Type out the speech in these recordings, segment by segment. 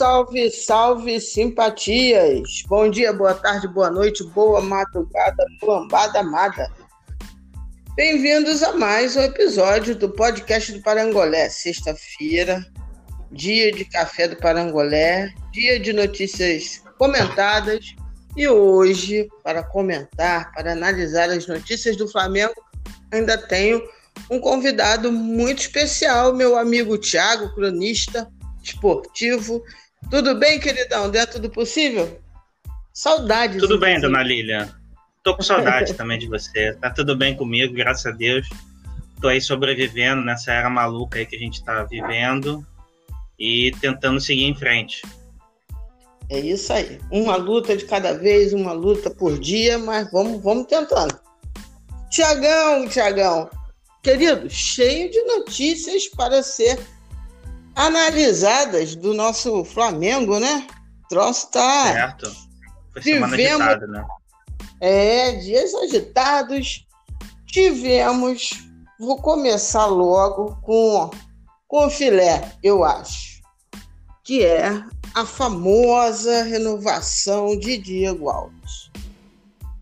salve, salve, simpatias! Bom dia, boa tarde, boa noite, boa madrugada, lambada amada. Bem-vindos a mais um episódio do podcast do Parangolé. Sexta-feira, dia de café do Parangolé, dia de notícias comentadas. E hoje, para comentar, para analisar as notícias do Flamengo, ainda tenho um convidado muito especial, meu amigo Tiago, cronista esportivo. Tudo bem, queridão? Dentro do possível? Saudades. Tudo bem, dona Lilian. Tô com saudade também de você. Tá tudo bem comigo, graças a Deus. Tô aí sobrevivendo nessa era maluca aí que a gente tá vivendo e tentando seguir em frente. É isso aí. Uma luta de cada vez, uma luta por dia, mas vamos, vamos tentando. Tiagão, Tiagão, querido, cheio de notícias para ser analisadas do nosso Flamengo, né? O troço tá. Certo. Foi semana Tivemos... agitada, né? É, dias agitados. Tivemos. Vou começar logo com, com o filé, eu acho. Que é a famosa renovação de Diego Alves.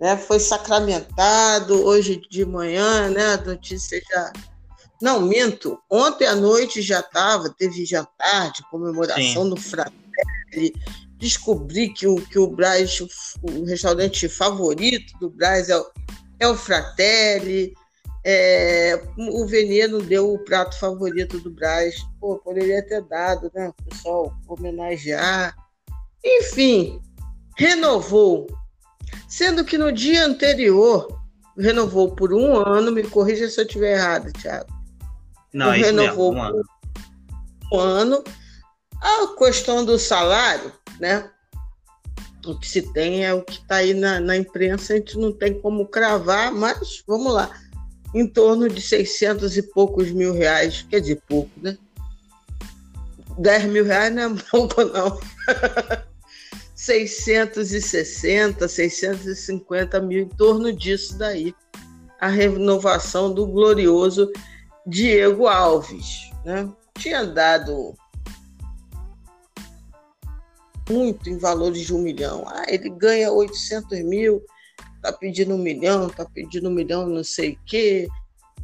Né, foi sacramentado hoje de manhã, né? A notícia já não, minto. Ontem à noite já estava, teve jantar de comemoração Sim. no Fratelli. Descobri que o, que o Braz, o restaurante favorito do Braz é o, é o Fratelli. É, o Veneno deu o prato favorito do Braz. Pô, poderia ter dado, né? O pessoal homenagear. Enfim, renovou. Sendo que no dia anterior renovou por um ano, me corrija se eu estiver errado, Thiago não, é renovou mesmo, um ano. um ano. A questão do salário, né? O que se tem é o que está aí na, na imprensa, a gente não tem como cravar, mas vamos lá. Em torno de 600 e poucos mil reais, quer dizer, pouco, né? 10 mil reais não é pouco, não. 660, 650 mil, em torno disso daí. A renovação do glorioso Diego Alves, né? Tinha dado muito em valores de um milhão. Ah, ele ganha 800 mil, tá pedindo um milhão, tá pedindo um milhão, não sei o quê.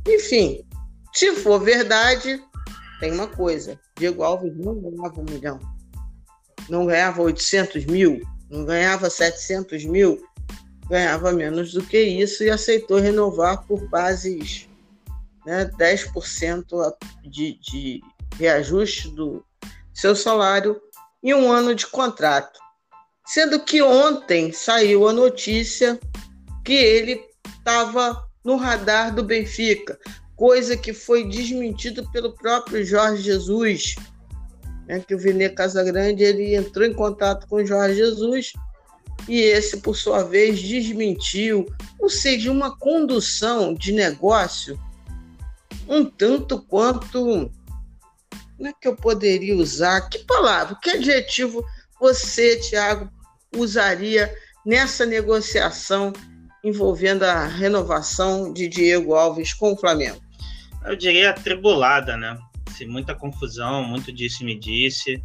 Enfim, se for verdade, tem uma coisa: Diego Alves não ganhava um milhão, não ganhava 800 mil, não ganhava 700 mil, ganhava menos do que isso e aceitou renovar por bases né, 10% de, de reajuste do seu salário em um ano de contrato. Sendo que ontem saiu a notícia que ele estava no radar do Benfica, coisa que foi desmentida pelo próprio Jorge Jesus, né, que o Vine Casagrande ele entrou em contato com o Jorge Jesus e esse, por sua vez, desmentiu, ou seja, uma condução de negócio um tanto quanto. Como é que eu poderia usar? Que palavra, que adjetivo você, Tiago, usaria nessa negociação envolvendo a renovação de Diego Alves com o Flamengo? Eu diria atribulada, né? Muita confusão, muito disse-me disse.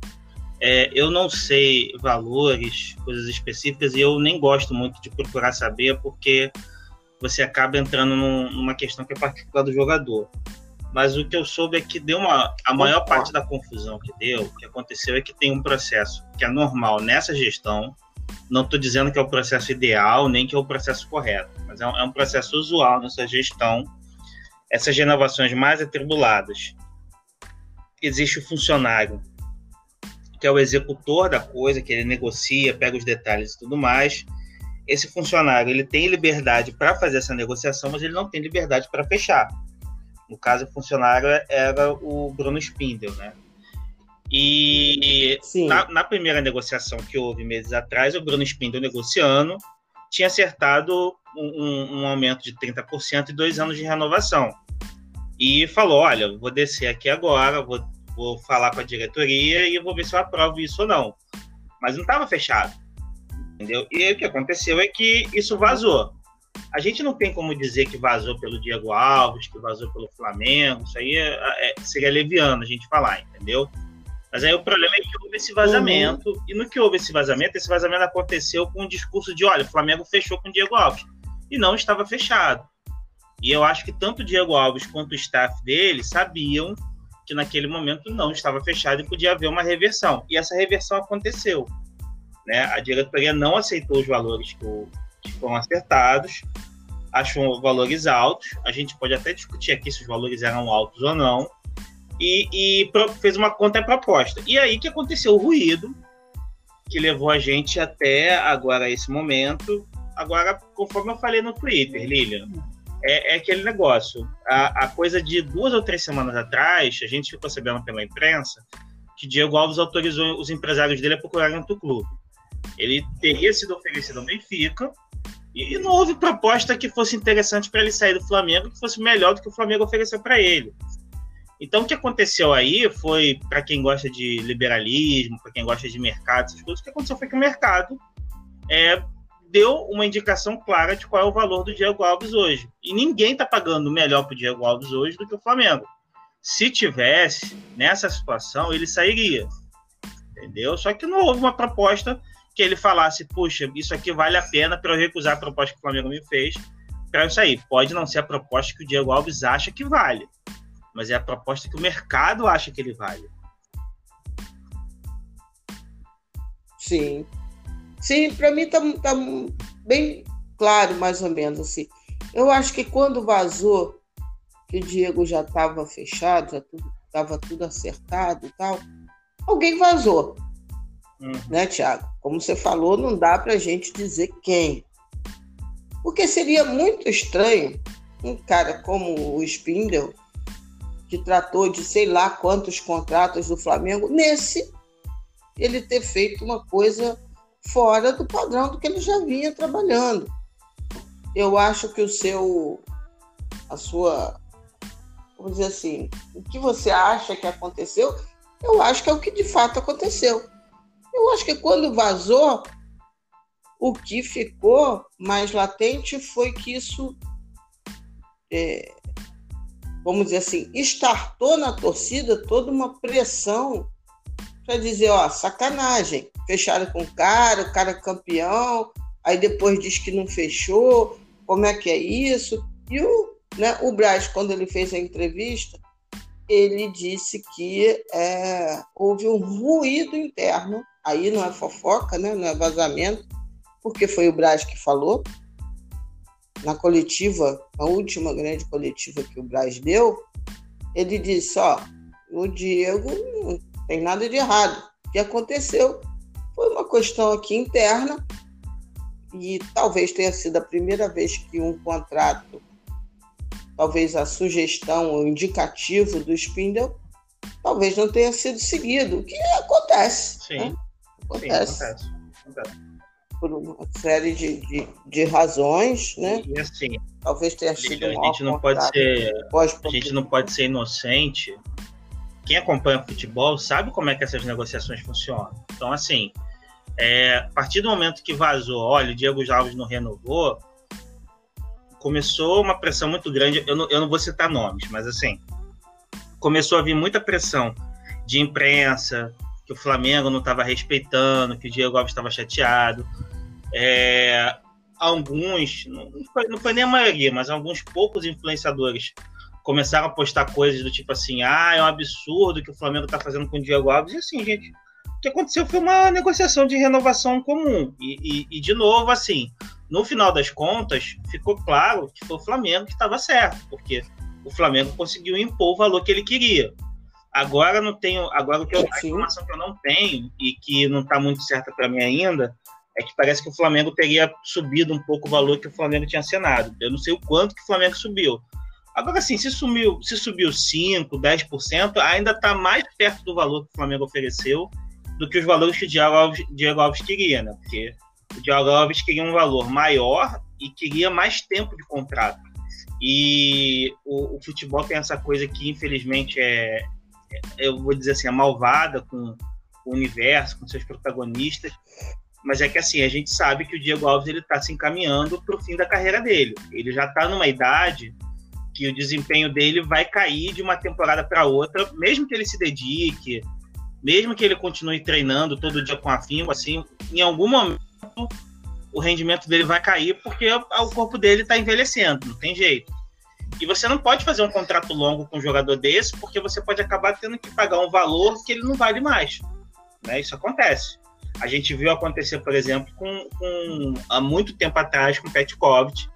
É, eu não sei valores, coisas específicas, e eu nem gosto muito de procurar saber, porque você acaba entrando num, numa questão que é particular do jogador. Mas o que eu soube é que deu uma. A maior parte da confusão que deu, o que aconteceu é que tem um processo que é normal nessa gestão. Não estou dizendo que é o processo ideal, nem que é o processo correto, mas é um, é um processo usual nessa gestão. Essas renovações mais atribuladas. Existe o funcionário, que é o executor da coisa, que ele negocia, pega os detalhes e tudo mais esse funcionário ele tem liberdade para fazer essa negociação, mas ele não tem liberdade para fechar. No caso, o funcionário era o Bruno Spindel, né? E na, na, primeira negociação que houve meses atrás, o Bruno Spindel negociando tinha acertado um, um aumento de 30% e dois anos de renovação. E falou: olha, vou descer aqui agora, vou, vou falar com a diretoria e vou ver se eu aprovo isso ou não. Mas não estava fechado entendeu? E o que aconteceu é que isso vazou. A gente não tem como dizer que vazou pelo Diego Alves, que vazou pelo Flamengo, isso aí é, é, seria leviano a gente falar, entendeu? Mas aí o problema é que houve esse vazamento, uhum. e no que houve esse vazamento, esse vazamento aconteceu com o discurso de: olha, o Flamengo fechou com o Diego Alves. E não estava fechado. E eu acho que tanto o Diego Alves quanto o staff dele sabiam que naquele momento não estava fechado e podia haver uma reversão. E essa reversão aconteceu. Né? A diretoria não aceitou os valores que, que foram acertados, achou valores altos. A gente pode até discutir aqui se os valores eram altos ou não. E, e fez uma contraproposta. E aí que aconteceu o ruído, que levou a gente até agora esse momento. Agora, conforme eu falei no Twitter, Lilian, é, é aquele negócio. A, a, coisa de duas ou três semanas atrás, a gente ficou sabendo pela imprensa que Diego Alves autorizou os empresários dele a procurarem outro clube. Ele teria sido oferecido ao Benfica e não houve proposta que fosse interessante para ele sair do Flamengo, que fosse melhor do que o Flamengo ofereceu para ele. Então, o que aconteceu aí foi, para quem gosta de liberalismo, para quem gosta de mercado, essas coisas, o que aconteceu foi que o mercado é, deu uma indicação clara de qual é o valor do Diego Alves hoje. E ninguém está pagando melhor para o Diego Alves hoje do que o Flamengo. Se tivesse nessa situação, ele sairia. Entendeu? Só que não houve uma proposta que ele falasse, puxa, isso aqui vale a pena para eu recusar a proposta que o Flamengo me fez para eu sair. Pode não ser a proposta que o Diego Alves acha que vale, mas é a proposta que o mercado acha que ele vale. Sim, Sim, para mim tá, tá bem claro, mais ou menos assim. Eu acho que quando vazou que o Diego já estava fechado, já estava tudo, tudo acertado e tal, alguém vazou. Uhum. Né, Tiago? Como você falou, não dá para a gente dizer quem. Porque seria muito estranho um cara como o Spindle, que tratou de sei lá quantos contratos do Flamengo, nesse ele ter feito uma coisa fora do padrão do que ele já vinha trabalhando. Eu acho que o seu, a sua, vamos dizer assim, o que você acha que aconteceu, eu acho que é o que de fato aconteceu. Eu acho que quando vazou, o que ficou mais latente foi que isso, é, vamos dizer assim, estartou na torcida toda uma pressão para dizer, ó, sacanagem, fecharam com o cara, o cara é campeão, aí depois diz que não fechou, como é que é isso? E o, né, o Braz, quando ele fez a entrevista, ele disse que é, houve um ruído interno, aí não é fofoca, né, não é vazamento, porque foi o Braz que falou, na coletiva, a última grande coletiva que o Braz deu, ele disse, ó, o Diego tem nada de errado. O que aconteceu foi uma questão aqui interna e talvez tenha sido a primeira vez que um contrato, talvez a sugestão, o indicativo do Spindle, talvez não tenha sido seguido, o que acontece. Sim, né? Acontece. Sim, acontece. acontece. Por uma série de, de, de razões, né? E assim, talvez tenha sido a gente não pode ser a gente não pode ser inocente quem acompanha futebol sabe como é que essas negociações funcionam. Então, assim, é, a partir do momento que vazou, olha, o Diego Alves não renovou, começou uma pressão muito grande. Eu não, eu não vou citar nomes, mas assim, começou a vir muita pressão de imprensa, que o Flamengo não estava respeitando, que o Diego Alves estava chateado. É, alguns, não foi, não foi nem a maioria, mas alguns poucos influenciadores começaram a postar coisas do tipo assim, ah, é um absurdo que o Flamengo está fazendo com o Diego Alves. E assim, gente, o que aconteceu foi uma negociação de renovação comum. E, e, e de novo, assim, no final das contas, ficou claro que foi o Flamengo que estava certo, porque o Flamengo conseguiu impor o valor que ele queria. Agora não tenho, agora o que eu, a informação que eu não tenho e que não está muito certa para mim ainda é que parece que o Flamengo teria subido um pouco o valor que o Flamengo tinha assinado. Eu não sei o quanto que o Flamengo subiu, Agora, assim, se, sumiu, se subiu 5%, 10%, ainda está mais perto do valor que o Flamengo ofereceu do que os valores que o Diego Alves, Diego Alves queria, né? Porque o Diego Alves queria um valor maior e queria mais tempo de contrato. E o, o futebol tem essa coisa que, infelizmente, é, eu vou dizer assim, é malvada com o universo, com seus protagonistas. Mas é que, assim, a gente sabe que o Diego Alves ele está se encaminhando para o fim da carreira dele. Ele já está numa idade que o desempenho dele vai cair de uma temporada para outra, mesmo que ele se dedique, mesmo que ele continue treinando todo dia com afinco, assim, em algum momento o rendimento dele vai cair porque o corpo dele está envelhecendo, não tem jeito. E você não pode fazer um contrato longo com um jogador desse, porque você pode acabar tendo que pagar um valor que ele não vale mais. Né? Isso acontece. A gente viu acontecer, por exemplo, com, com há muito tempo atrás com Petkovic.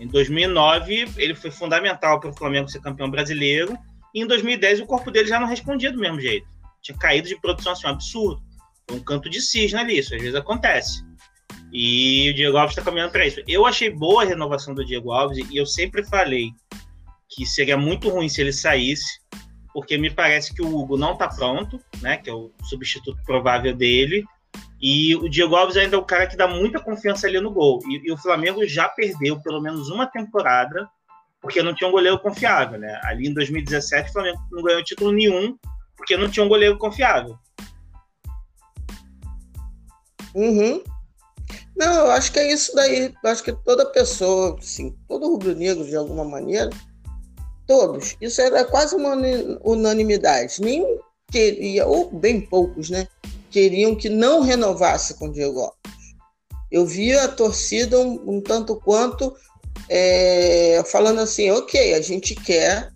Em 2009, ele foi fundamental para o Flamengo ser campeão brasileiro. E em 2010, o corpo dele já não respondia do mesmo jeito. Tinha caído de produção assim, um absurdo. Foi um canto de cisne ali, isso às vezes acontece. E o Diego Alves está caminhando para isso. Eu achei boa a renovação do Diego Alves e eu sempre falei que seria muito ruim se ele saísse, porque me parece que o Hugo não está pronto, né? Que é o substituto provável dele. E o Diego Alves ainda é o cara que dá muita confiança ali no gol. E, e o Flamengo já perdeu pelo menos uma temporada porque não tinha um goleiro confiável, né? Ali em 2017 o Flamengo não ganhou título nenhum porque não tinha um goleiro confiável. Uhum. Não, eu acho que é isso daí. Eu acho que toda pessoa, sim, todo rubro-negro de alguma maneira, todos, isso era quase uma unanimidade. Nenhum queria, ou bem poucos, né? Queriam que não renovasse com o Diego Alves. Eu via a torcida um, um tanto quanto é, falando assim, ok, a gente quer,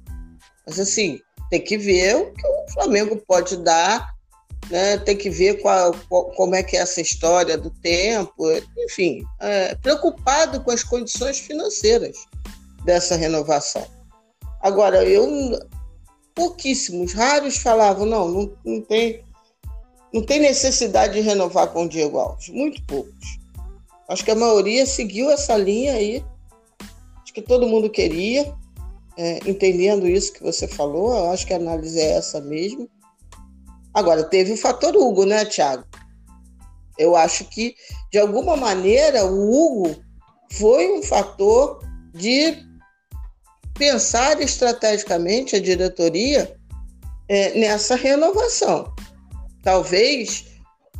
mas assim, tem que ver o que o Flamengo pode dar né? Tem que ver qual, qual, como é que é essa história do tempo, enfim, é, preocupado com as condições financeiras dessa renovação. Agora, eu pouquíssimos, raros falavam, não, não, não tem não tem necessidade de renovar com o Diego Alves, muito poucos. Acho que a maioria seguiu essa linha aí, acho que todo mundo queria, é, entendendo isso que você falou, acho que a análise é essa mesmo. Agora, teve o fator Hugo, né, Thiago? Eu acho que, de alguma maneira, o Hugo foi um fator de pensar estrategicamente a diretoria é, nessa renovação. Talvez,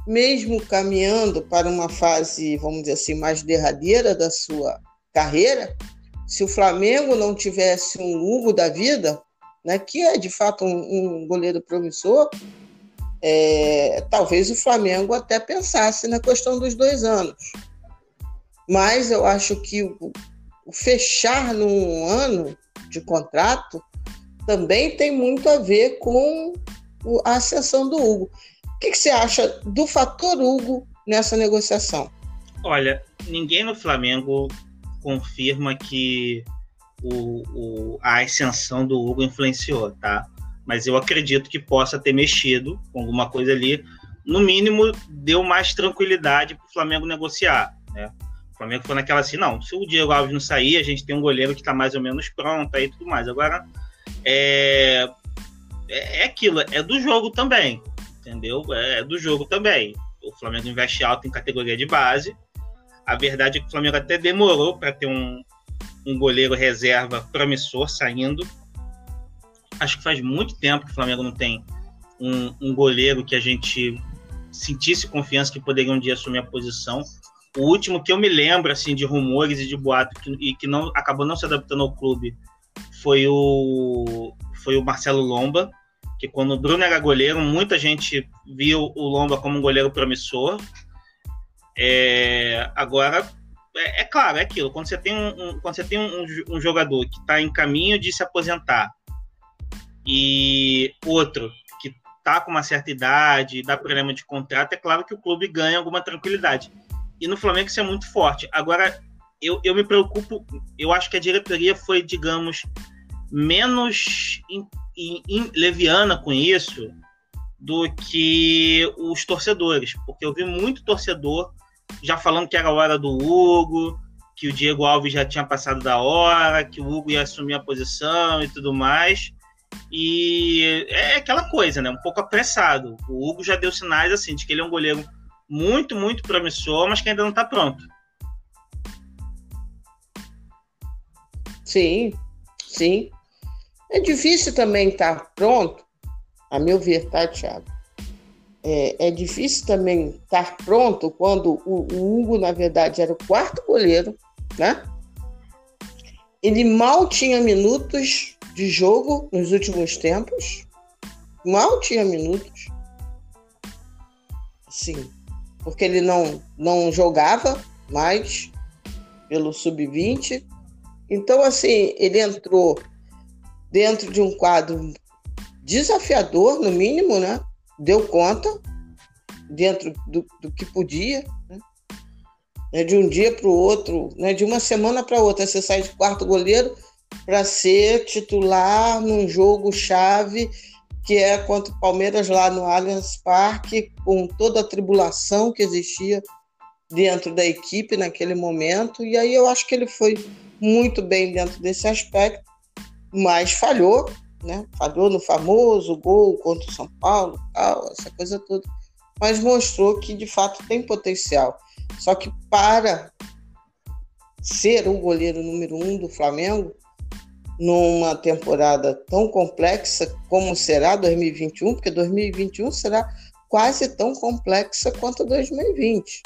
mesmo caminhando para uma fase, vamos dizer assim, mais derradeira da sua carreira, se o Flamengo não tivesse um Hugo da vida, né, que é de fato um, um goleiro promissor, é, talvez o Flamengo até pensasse na questão dos dois anos. Mas eu acho que o, o fechar num ano de contrato também tem muito a ver com a ascensão do Hugo. O que, que você acha do fator Hugo nessa negociação? Olha, ninguém no Flamengo confirma que o, o, a ascensão do Hugo influenciou, tá? Mas eu acredito que possa ter mexido com alguma coisa ali. No mínimo, deu mais tranquilidade para o Flamengo negociar. Né? O Flamengo foi naquela assim: não, se o Diego Alves não sair, a gente tem um goleiro que está mais ou menos pronto aí e tudo mais. Agora, é, é, é aquilo, é do jogo também, entendeu? É do jogo também. O Flamengo investe alto em categoria de base. A verdade é que o Flamengo até demorou para ter um, um goleiro reserva promissor saindo acho que faz muito tempo que o Flamengo não tem um, um goleiro que a gente sentisse confiança que poderia um dia assumir a posição. O último que eu me lembro assim de rumores e de boato que, e que não acabou não se adaptando ao clube foi o foi o Marcelo Lomba, que quando o Bruno era goleiro, muita gente viu o Lomba como um goleiro promissor. É, agora é, é, claro, é aquilo. Quando você tem um, um quando você tem um, um jogador que está em caminho de se aposentar e outro que está com uma certa idade, dá problema de contrato, é claro que o clube ganha alguma tranquilidade. E no Flamengo isso é muito forte. Agora, eu, eu me preocupo, eu acho que a diretoria foi, digamos, menos in, in, in, leviana com isso do que os torcedores, porque eu vi muito torcedor já falando que era a hora do Hugo, que o Diego Alves já tinha passado da hora, que o Hugo ia assumir a posição e tudo mais. E é aquela coisa, né? Um pouco apressado. O Hugo já deu sinais assim de que ele é um goleiro muito, muito promissor, mas que ainda não está pronto. Sim, sim. É difícil também estar tá pronto, a meu ver, tá, Thiago? É, é difícil também estar pronto quando o, o Hugo, na verdade, era o quarto goleiro, né? Ele mal tinha minutos de jogo nos últimos tempos. Mal tinha minutos. sim, porque ele não, não jogava mais pelo sub-20. Então, assim, ele entrou dentro de um quadro desafiador, no mínimo, né? Deu conta dentro do, do que podia, né? É de um dia para o outro, né? de uma semana para outra, você sai de quarto goleiro para ser titular num jogo chave que é contra o Palmeiras lá no Allianz Parque, com toda a tribulação que existia dentro da equipe naquele momento. E aí eu acho que ele foi muito bem dentro desse aspecto, mas falhou, né? Falhou no famoso gol contra o São Paulo, tal, essa coisa toda. Mas mostrou que de fato tem potencial. Só que para ser o goleiro número um do Flamengo, numa temporada tão complexa como será 2021, porque 2021 será quase tão complexa quanto 2020.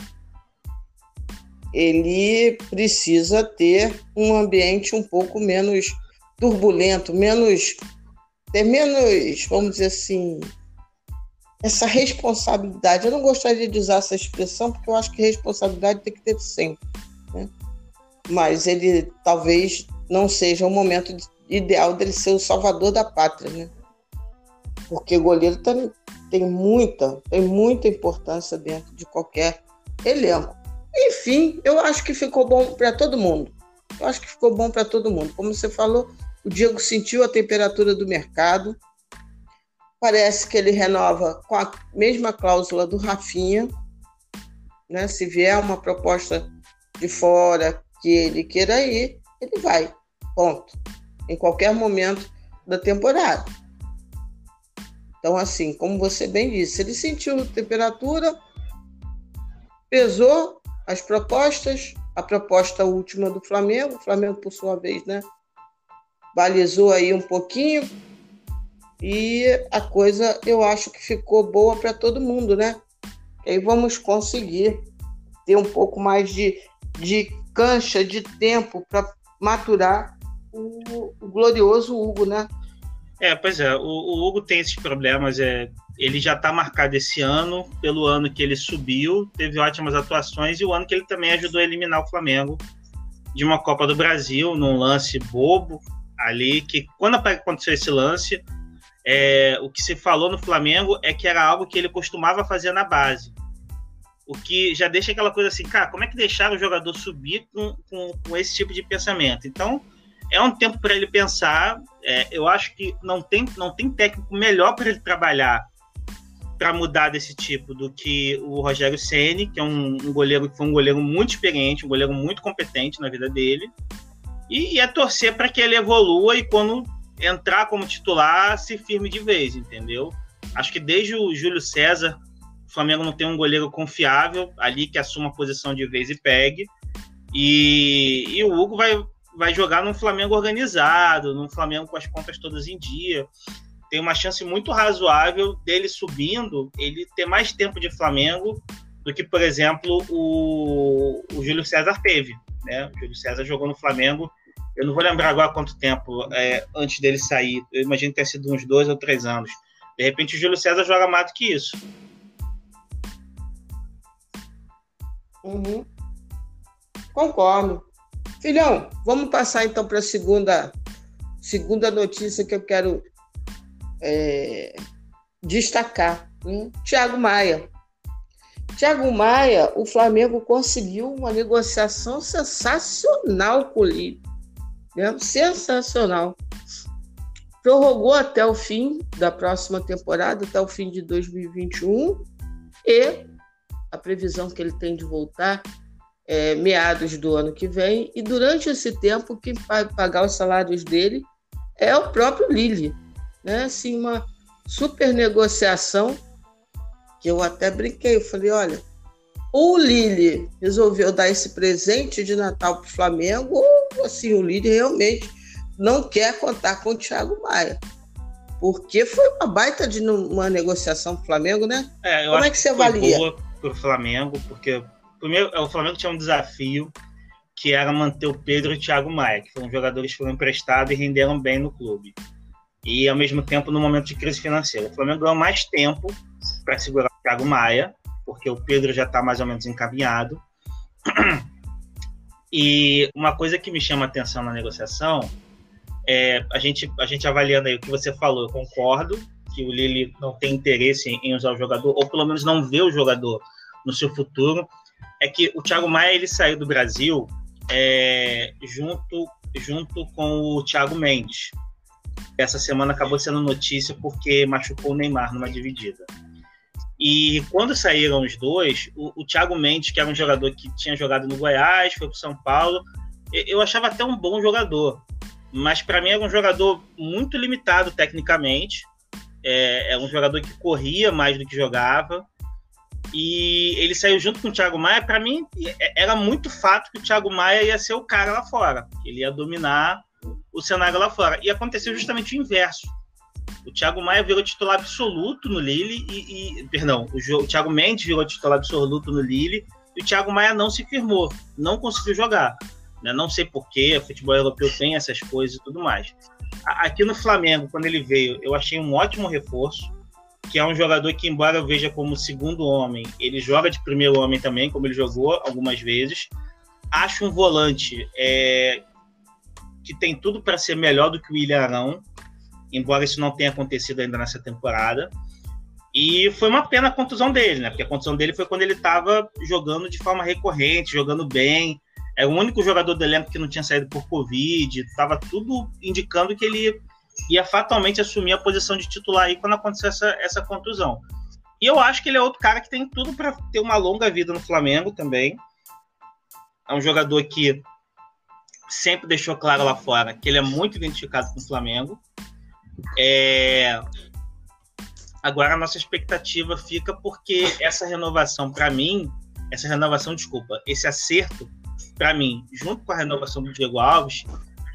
Ele precisa ter um ambiente um pouco menos turbulento, menos ter menos, vamos dizer assim, essa responsabilidade. Eu não gostaria de usar essa expressão porque eu acho que responsabilidade tem que ter sempre, né? Mas ele talvez não seja o momento ideal dele ser o salvador da pátria, né? Porque goleiro tem, tem muita, tem muita importância dentro de qualquer elenco. Enfim, eu acho que ficou bom para todo mundo. Eu acho que ficou bom para todo mundo. Como você falou, o Diego sentiu a temperatura do mercado. Parece que ele renova com a mesma cláusula do Rafinha. Né? Se vier uma proposta de fora que ele queira ir, ele vai. Ponto. Em qualquer momento da temporada. Então, assim, como você bem disse, ele sentiu temperatura, pesou as propostas, a proposta última do Flamengo, o Flamengo, por sua vez, né, balizou aí um pouquinho e a coisa eu acho que ficou boa para todo mundo, né? E aí vamos conseguir ter um pouco mais de, de cancha, de tempo para maturar o, o, glorioso Hugo, né? É, pois é, o, o Hugo tem esses problemas, é, ele já está marcado esse ano, pelo ano que ele subiu, teve ótimas atuações, e o ano que ele também ajudou a eliminar o Flamengo de uma Copa do Brasil, num lance bobo ali, que quando aconteceu esse lance, é, o que se falou no Flamengo é que era algo que ele costumava fazer na base. O que já deixa aquela coisa assim, cara, como é que deixaram o jogador subir com, com, com esse tipo de pensamento? Então, é um tempo para ele pensar. É, eu acho que não tem, não tem técnico melhor para ele trabalhar para mudar desse tipo do que o Rogério Ceni, que é um, um, goleiro que foi um goleiro muito experiente, um goleiro muito competente na vida dele, e, e é torcer para que ele evolua e quando entrar como titular se firme de vez, entendeu? Acho que desde o Júlio César, o Flamengo não tem um goleiro confiável ali que assuma a posição de vez e pegue. E, e o Hugo vai, vai jogar num Flamengo organizado, num Flamengo com as contas todas em dia. Tem uma chance muito razoável dele subindo, ele ter mais tempo de Flamengo do que, por exemplo, o, o Júlio César teve. Né? O Júlio César jogou no Flamengo, eu não vou lembrar agora quanto tempo é, antes dele sair, eu imagino que tenha sido uns dois ou três anos. De repente, o Júlio César joga mais do que isso. Uhum. Concordo. Filhão, vamos passar então para a segunda, segunda notícia que eu quero é, destacar. Né? Tiago Maia. Tiago Maia, o Flamengo conseguiu uma negociação sensacional com o Lille. Né? Sensacional. Prorrogou até o fim da próxima temporada, até o fim de 2021. E a previsão que ele tem de voltar é, meados do ano que vem, e durante esse tempo, quem vai pagar os salários dele é o próprio Lille. Né? Assim, uma super negociação, que eu até brinquei, eu falei, olha, ou o Lille resolveu dar esse presente de Natal para o Flamengo, ou assim, o Lille realmente não quer contar com o Thiago Maia. Porque foi uma baita de uma negociação para o Flamengo, né? É, Como é que você avalia? Boa para o Flamengo, porque primeiro, o Flamengo tinha um desafio que era manter o Pedro e o Thiago Maia, que foram jogadores que foram emprestados e renderam bem no clube. E, ao mesmo tempo, no momento de crise financeira. O Flamengo ganhou mais tempo para segurar o Thiago Maia, porque o Pedro já está mais ou menos encaminhado. E uma coisa que me chama a atenção na negociação é a gente, a gente avaliando aí o que você falou, eu concordo que o Lille não tem interesse em, usar o jogador, ou pelo menos não vê o jogador no seu futuro, é que o Thiago Maia ele saiu do Brasil é, junto, junto com o Thiago Mendes. Essa semana acabou sendo notícia porque machucou o Neymar numa dividida. E quando saíram os dois, o, o Thiago Mendes, que era um jogador que tinha jogado no Goiás, foi para São Paulo, eu achava até um bom jogador. Mas para mim era um jogador muito limitado tecnicamente. É, é um jogador que corria mais do que jogava. E ele saiu junto com o Thiago Maia. Para mim, é, era muito fato que o Thiago Maia ia ser o cara lá fora. Ele ia dominar o cenário lá fora. E aconteceu justamente o inverso. O Thiago Maia virou titular absoluto no Lille e, e perdão, o, o Thiago Mendes virou titular absoluto no Lille e o Thiago Maia não se firmou, não conseguiu jogar. Né? Não sei porquê, futebol europeu tem essas coisas e tudo mais. Aqui no Flamengo, quando ele veio, eu achei um ótimo reforço, que é um jogador que, embora eu veja como segundo homem, ele joga de primeiro homem também, como ele jogou algumas vezes. Acho um volante é, que tem tudo para ser melhor do que o William Arão, embora isso não tenha acontecido ainda nessa temporada. E foi uma pena a contusão dele, né? Porque a contusão dele foi quando ele estava jogando de forma recorrente, jogando bem. É o único jogador do elenco que não tinha saído por Covid. Estava tudo indicando que ele ia fatalmente assumir a posição de titular aí quando acontecer essa, essa contusão. E eu acho que ele é outro cara que tem tudo para ter uma longa vida no Flamengo também. É um jogador que sempre deixou claro lá fora que ele é muito identificado com o Flamengo. É... Agora a nossa expectativa fica porque essa renovação, para mim, essa renovação, desculpa, esse acerto, para mim, junto com a renovação do Diego Alves,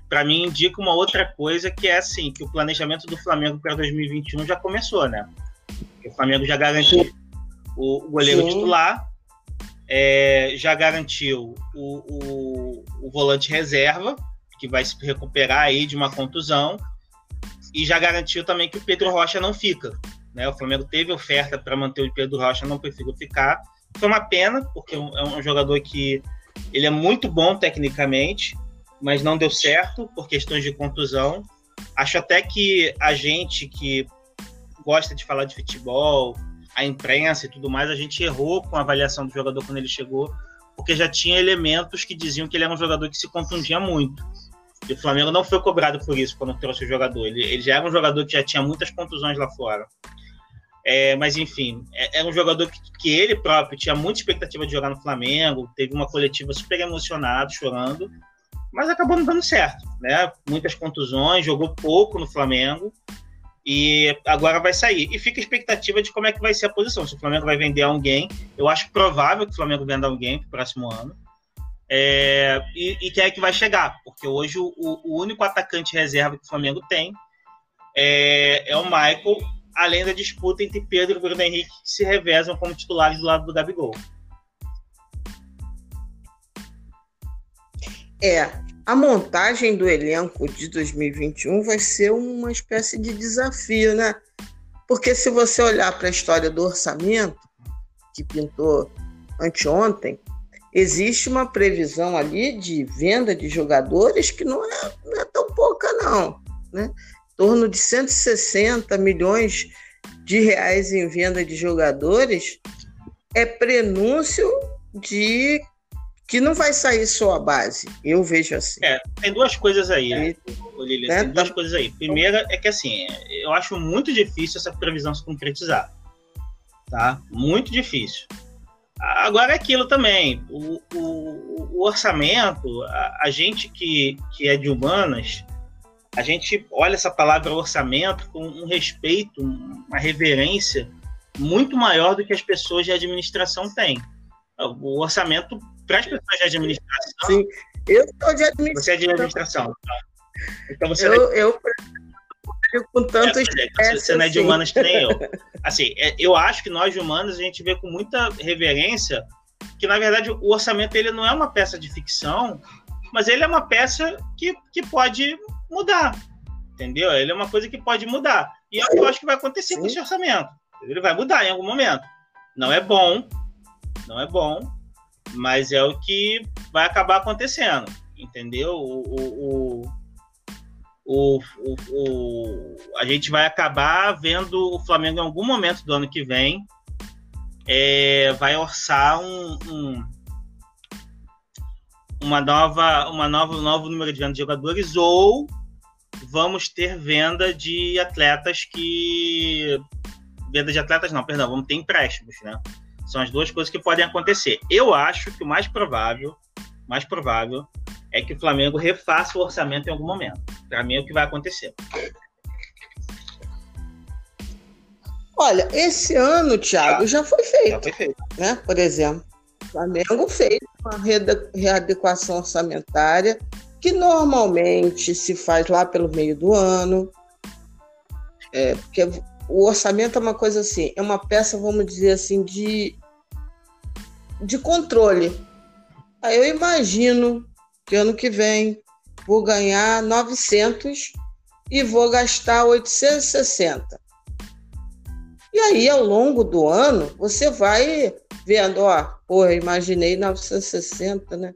para mim indica uma outra coisa que é assim, que o planejamento do Flamengo para 2021 já começou, né? O Flamengo já garantiu o, o goleiro Sim. titular, é, já garantiu o, o, o volante reserva, que vai se recuperar aí de uma contusão, e já garantiu também que o Pedro Rocha não fica. Né? O Flamengo teve oferta para manter o Pedro Rocha, não preferiu ficar. Foi uma pena, porque é um é jogador que ele é muito bom tecnicamente, mas não deu certo por questões de contusão. Acho até que a gente que gosta de falar de futebol, a imprensa e tudo mais, a gente errou com a avaliação do jogador quando ele chegou, porque já tinha elementos que diziam que ele era um jogador que se contundia muito. E o Flamengo não foi cobrado por isso quando trouxe o jogador. Ele, ele já era um jogador que já tinha muitas contusões lá fora. É, mas enfim, é, era um jogador que, que, ele próprio tinha muita expectativa de jogar no Flamengo, teve uma coletiva super emocionado, chorando, mas acabou não dando certo, né? Muitas contusões, jogou pouco no Flamengo e agora vai sair. E fica a expectativa de como é que vai ser a posição. Se o Flamengo vai vender alguém, eu acho provável que o Flamengo venda alguém para o próximo ano. É, e, e, quem é que vai chegar? Porque hoje o, o, único atacante reserva que o Flamengo tem é, é, o Michael, além da disputa entre Pedro e Bruno Henrique, que se revezam como titulares do lado do Gabigol. É, a montagem do elenco de 2021 vai ser uma espécie de desafio, né? Porque se você olhar para a história do orçamento, que pintou anteontem, existe uma previsão ali de venda de jogadores que não é, não é tão pouca, não. Né? Em torno de 160 milhões de reais em venda de jogadores é prenúncio de que não vai sair só a base. Eu vejo assim. É, tem duas coisas aí, né? Lilian, né? tem duas tá... coisas aí. Primeira é que assim, eu acho muito difícil essa previsão se concretizar. Tá? Muito difícil. Agora é aquilo também, o, o, o orçamento, a, a, gente que, que é de humanas, a gente olha essa palavra orçamento com um respeito, uma reverência muito maior do que as pessoas de administração têm. O orçamento para as pessoas de administração. Sim, eu sou de administração. Você é de administração. Então você eu, eu com tanto é, Você não é de assim. humanas que nem eu. Assim, é, eu acho que nós de humanos a gente vê com muita reverência que, na verdade, o orçamento ele não é uma peça de ficção, mas ele é uma peça que, que pode mudar. Entendeu? Ele é uma coisa que pode mudar. E é o que eu acho que vai acontecer Sim. com esse orçamento. Ele vai mudar em algum momento. Não é bom, não é bom, mas é o que vai acabar acontecendo, entendeu? O, o, o, o, o, a gente vai acabar vendo o Flamengo em algum momento do ano que vem é, vai orçar um, um, uma nova uma nova um novo número de jogadores ou vamos ter venda de atletas que venda de atletas não, perdão, vamos ter empréstimos, né? São as duas coisas que podem acontecer. Eu acho que o mais provável, mais provável é que o Flamengo refaça o orçamento em algum momento. Para mim é o que vai acontecer. Olha, esse ano, Thiago, já, já foi feito. Já foi feito. Né? Por exemplo, o Flamengo fez uma readequação orçamentária que normalmente se faz lá pelo meio do ano. É, porque o orçamento é uma coisa assim, é uma peça, vamos dizer assim, de, de controle. Aí eu imagino que ano que vem vou ganhar 900 e vou gastar 860. E aí, ao longo do ano, você vai vendo, ó, porra, imaginei 960, né?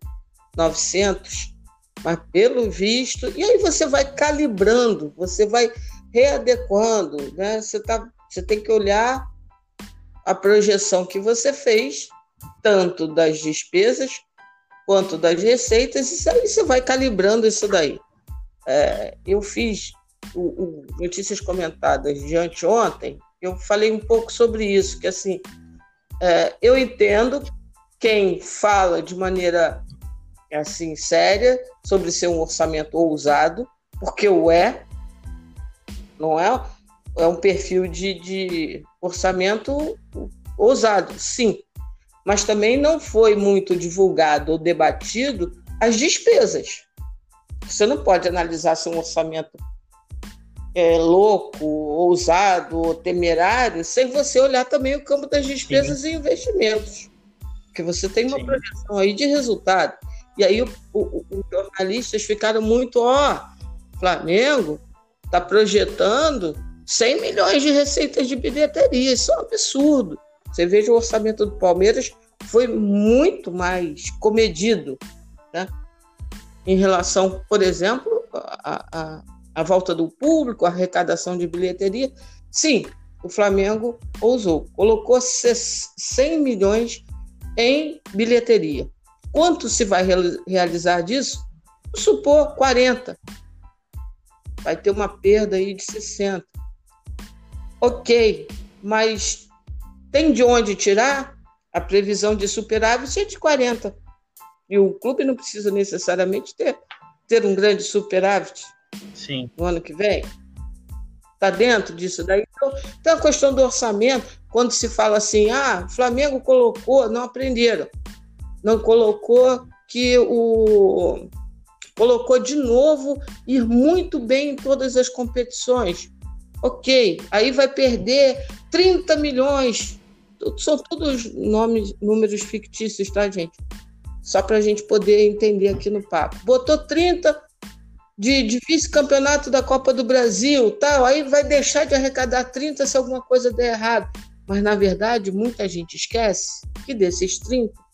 900, mas pelo visto. E aí você vai calibrando, você vai readequando, né? Você, tá, você tem que olhar a projeção que você fez, tanto das despesas quanto das receitas, e aí você vai calibrando isso daí. É, eu fiz o, o Notícias Comentadas de anteontem, eu falei um pouco sobre isso, que assim, é, eu entendo quem fala de maneira assim séria sobre ser um orçamento ousado, porque o é, não é? É um perfil de, de orçamento ousado, sim, mas também não foi muito divulgado ou debatido as despesas. Você não pode analisar se um orçamento é, louco, ousado, temerário, sem você olhar também o campo das despesas Sim. e investimentos. Porque você tem uma Sim. projeção aí de resultado. E aí os jornalistas ficaram muito, ó, Flamengo está projetando 100 milhões de receitas de bilheteria, isso é um absurdo. Você veja o orçamento do Palmeiras foi muito mais comedido, né? em relação, por exemplo, a, a a volta do público, a arrecadação de bilheteria. Sim, o Flamengo ousou, colocou 100 milhões em bilheteria. Quanto se vai realizar disso? Vou supor 40. Vai ter uma perda aí de 60. Ok, mas tem de onde tirar? A previsão de superávit é de 40. E o clube não precisa necessariamente ter, ter um grande superávit. Sim. no ano que vem? Está dentro disso daí? Então, tem a questão do orçamento, quando se fala assim, ah, Flamengo colocou, não aprenderam, não colocou que o colocou de novo ir muito bem em todas as competições. Ok, aí vai perder 30 milhões. São todos nomes, números fictícios, tá, gente? Só para a gente poder entender aqui no papo. Botou 30, de, de vice-campeonato da Copa do Brasil, tal, aí vai deixar de arrecadar 30 se alguma coisa der errado. Mas, na verdade, muita gente esquece que desses 30,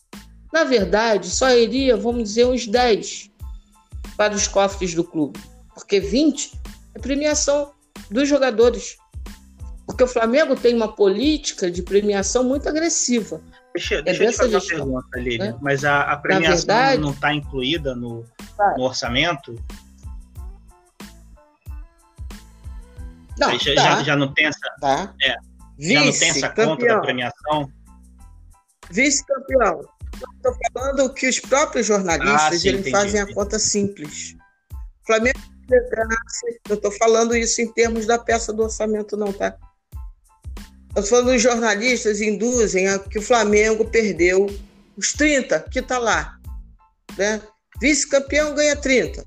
na verdade, só iria, vamos dizer, uns 10 para os cofres do clube. Porque 20 é premiação dos jogadores. Porque o Flamengo tem uma política de premiação muito agressiva. Deixa, é deixa eu te fazer gestão, uma pergunta, Lívia. Né? Mas a, a premiação verdade, não está incluída no, no orçamento? Não, já, tá. já, já, não tem essa. Tá. É, Vice, já não tem essa campeão. conta da premiação? Vice-campeão. Estou falando que os próprios jornalistas ah, sim, eles fazem a conta simples. Flamengo eu estou falando isso em termos da peça do orçamento, não, tá? Eu estou falando os jornalistas induzem a que o Flamengo perdeu os 30 que está lá. Né? Vice-campeão ganha 30,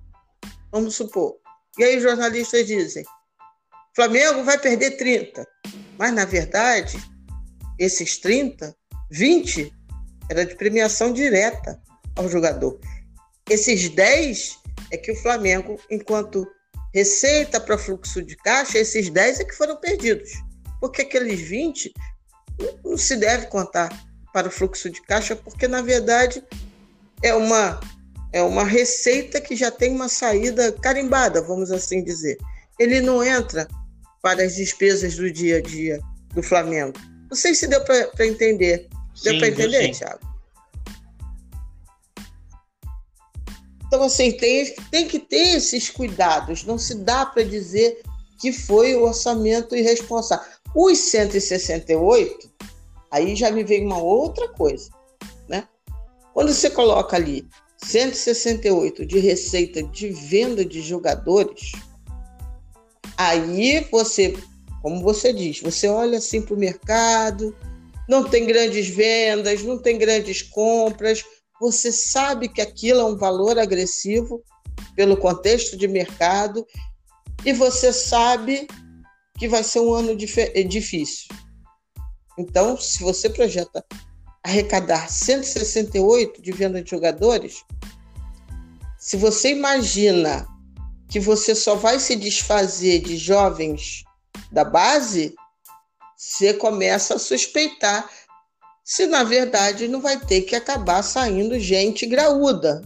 vamos supor. E aí os jornalistas dizem: Flamengo vai perder 30. Mas, na verdade, esses 30, 20 era de premiação direta ao jogador. Esses 10 é que o Flamengo, enquanto receita para fluxo de caixa, esses 10 é que foram perdidos. Porque aqueles 20 não se deve contar para o fluxo de caixa, porque na verdade é uma é uma receita que já tem uma saída carimbada, vamos assim dizer. Ele não entra para as despesas do dia a dia do Flamengo. Não sei se deu para entender. Deu para entender, Thiago? Então, assim, tem, tem que ter esses cuidados. Não se dá para dizer que foi o orçamento irresponsável. Os 168, aí já me veio uma outra coisa. Né? Quando você coloca ali 168 de receita de venda de jogadores, aí você, como você diz, você olha assim para o mercado, não tem grandes vendas, não tem grandes compras, você sabe que aquilo é um valor agressivo pelo contexto de mercado e você sabe que vai ser um ano difícil. Então, se você projeta arrecadar 168 de venda de jogadores, se você imagina que você só vai se desfazer de jovens da base, você começa a suspeitar se na verdade não vai ter que acabar saindo gente graúda.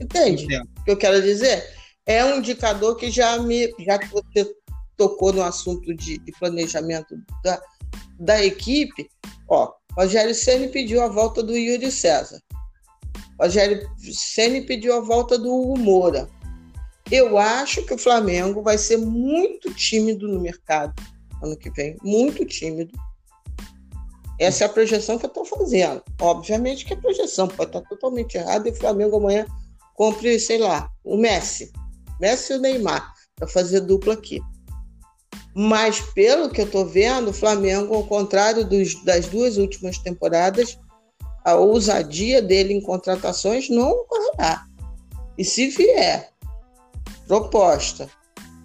Entende o que eu quero dizer? É um indicador que já me. Já que você tocou no assunto de, de planejamento da, da equipe, ó, Rogério Ceni pediu a volta do Yuri César. Rogério Ceni pediu a volta do Hugo Moura. Eu acho que o Flamengo vai ser muito tímido no mercado ano que vem, muito tímido. Essa é a projeção que eu estou fazendo. Obviamente que é projeção, pode estar totalmente errado e o Flamengo amanhã compre, sei lá, o Messi. Messi e o Neymar, para fazer dupla aqui. Mas, pelo que eu estou vendo, o Flamengo, ao contrário dos, das duas últimas temporadas, a ousadia dele em contratações não ocorrerá. E se vier proposta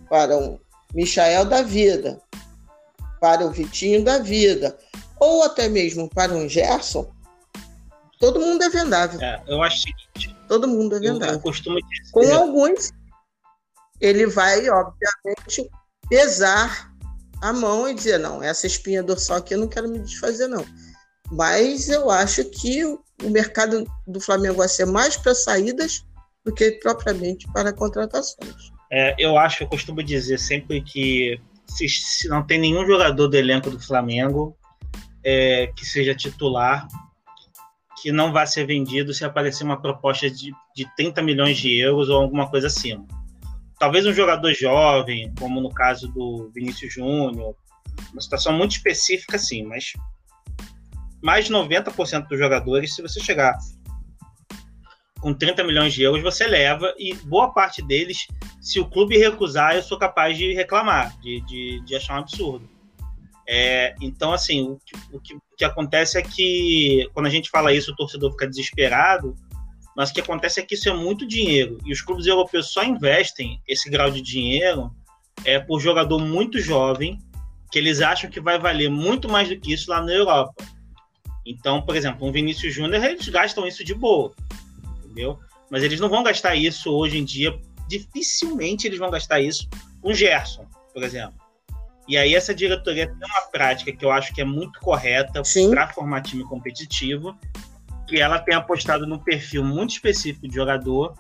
para um Michael da vida, para o Vitinho da vida, ou até mesmo para um Gerson, todo mundo é vendável. É, eu acho o seguinte. Todo mundo é vendável. Eu, eu costumo dizer. Com alguns, ele vai, obviamente, pesar a mão e dizer: não, essa espinha dorsal aqui eu não quero me desfazer, não. Mas eu acho que o mercado do Flamengo vai ser mais para saídas do que propriamente para contratações. É, eu acho, eu costumo dizer sempre que se, não tem nenhum jogador do elenco do Flamengo é, que seja titular que não vai ser vendido se aparecer uma proposta de, de 30 milhões de euros ou alguma coisa acima talvez um jogador jovem, como no caso do Vinícius Júnior, uma situação muito específica, sim, mas mais de 90% dos jogadores, se você chegar com 30 milhões de euros, você leva, e boa parte deles, se o clube recusar, eu sou capaz de reclamar, de, de, de achar um absurdo. É, então, assim, o o, que, o que acontece é que quando a gente fala isso, o torcedor fica desesperado, mas o que acontece é que isso é muito dinheiro. E os clubes europeus só investem esse grau de dinheiro é, por jogador muito jovem, que eles acham que vai valer muito mais do que isso lá na Europa. Então, por exemplo, um Vinícius Júnior, eles gastam isso de boa, entendeu? Mas eles não vão gastar isso hoje em dia, dificilmente eles vão gastar isso com Gerson, por exemplo. E aí essa diretoria tem uma prática que eu acho que é muito correta para formar time competitivo, que ela tem apostado num perfil muito específico de jogador,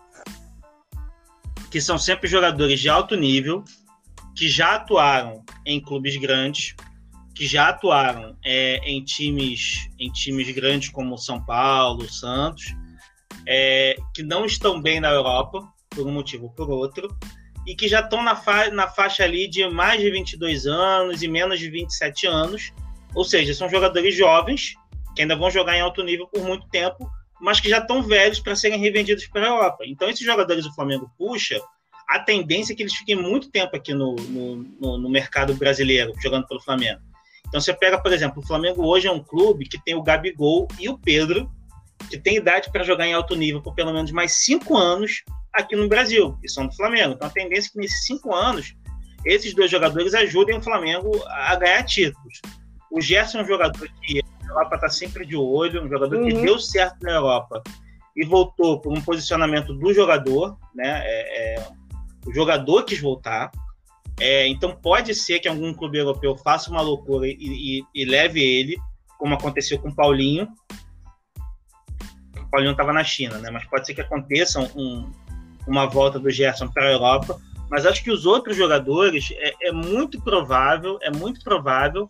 que são sempre jogadores de alto nível, que já atuaram em clubes grandes, que já atuaram é, em times em times grandes como São Paulo, Santos, é, que não estão bem na Europa por um motivo ou por outro, e que já estão na, fa na faixa ali de mais de 22 anos e menos de 27 anos, ou seja, são jogadores jovens que ainda vão jogar em alto nível por muito tempo, mas que já estão velhos para serem revendidos para a Europa. Então, esses jogadores do Flamengo puxa, a tendência é que eles fiquem muito tempo aqui no, no, no mercado brasileiro, jogando pelo Flamengo. Então, você pega, por exemplo, o Flamengo hoje é um clube que tem o Gabigol e o Pedro, que tem idade para jogar em alto nível por pelo menos mais cinco anos aqui no Brasil, que são do Flamengo. Então, a tendência é que nesses cinco anos, esses dois jogadores ajudem o Flamengo a ganhar títulos. O Gerson é um jogador que Europa está sempre de olho, um jogador uhum. que deu certo na Europa e voltou por um posicionamento do jogador, né? É, é, o jogador quis voltar. É, então pode ser que algum clube europeu faça uma loucura e, e, e, leve ele, como aconteceu com o Paulinho. Paulinho estava na China, né? Mas pode ser que aconteça um, uma volta do Gerson para a Europa. Mas acho que os outros jogadores é, é muito provável, é muito provável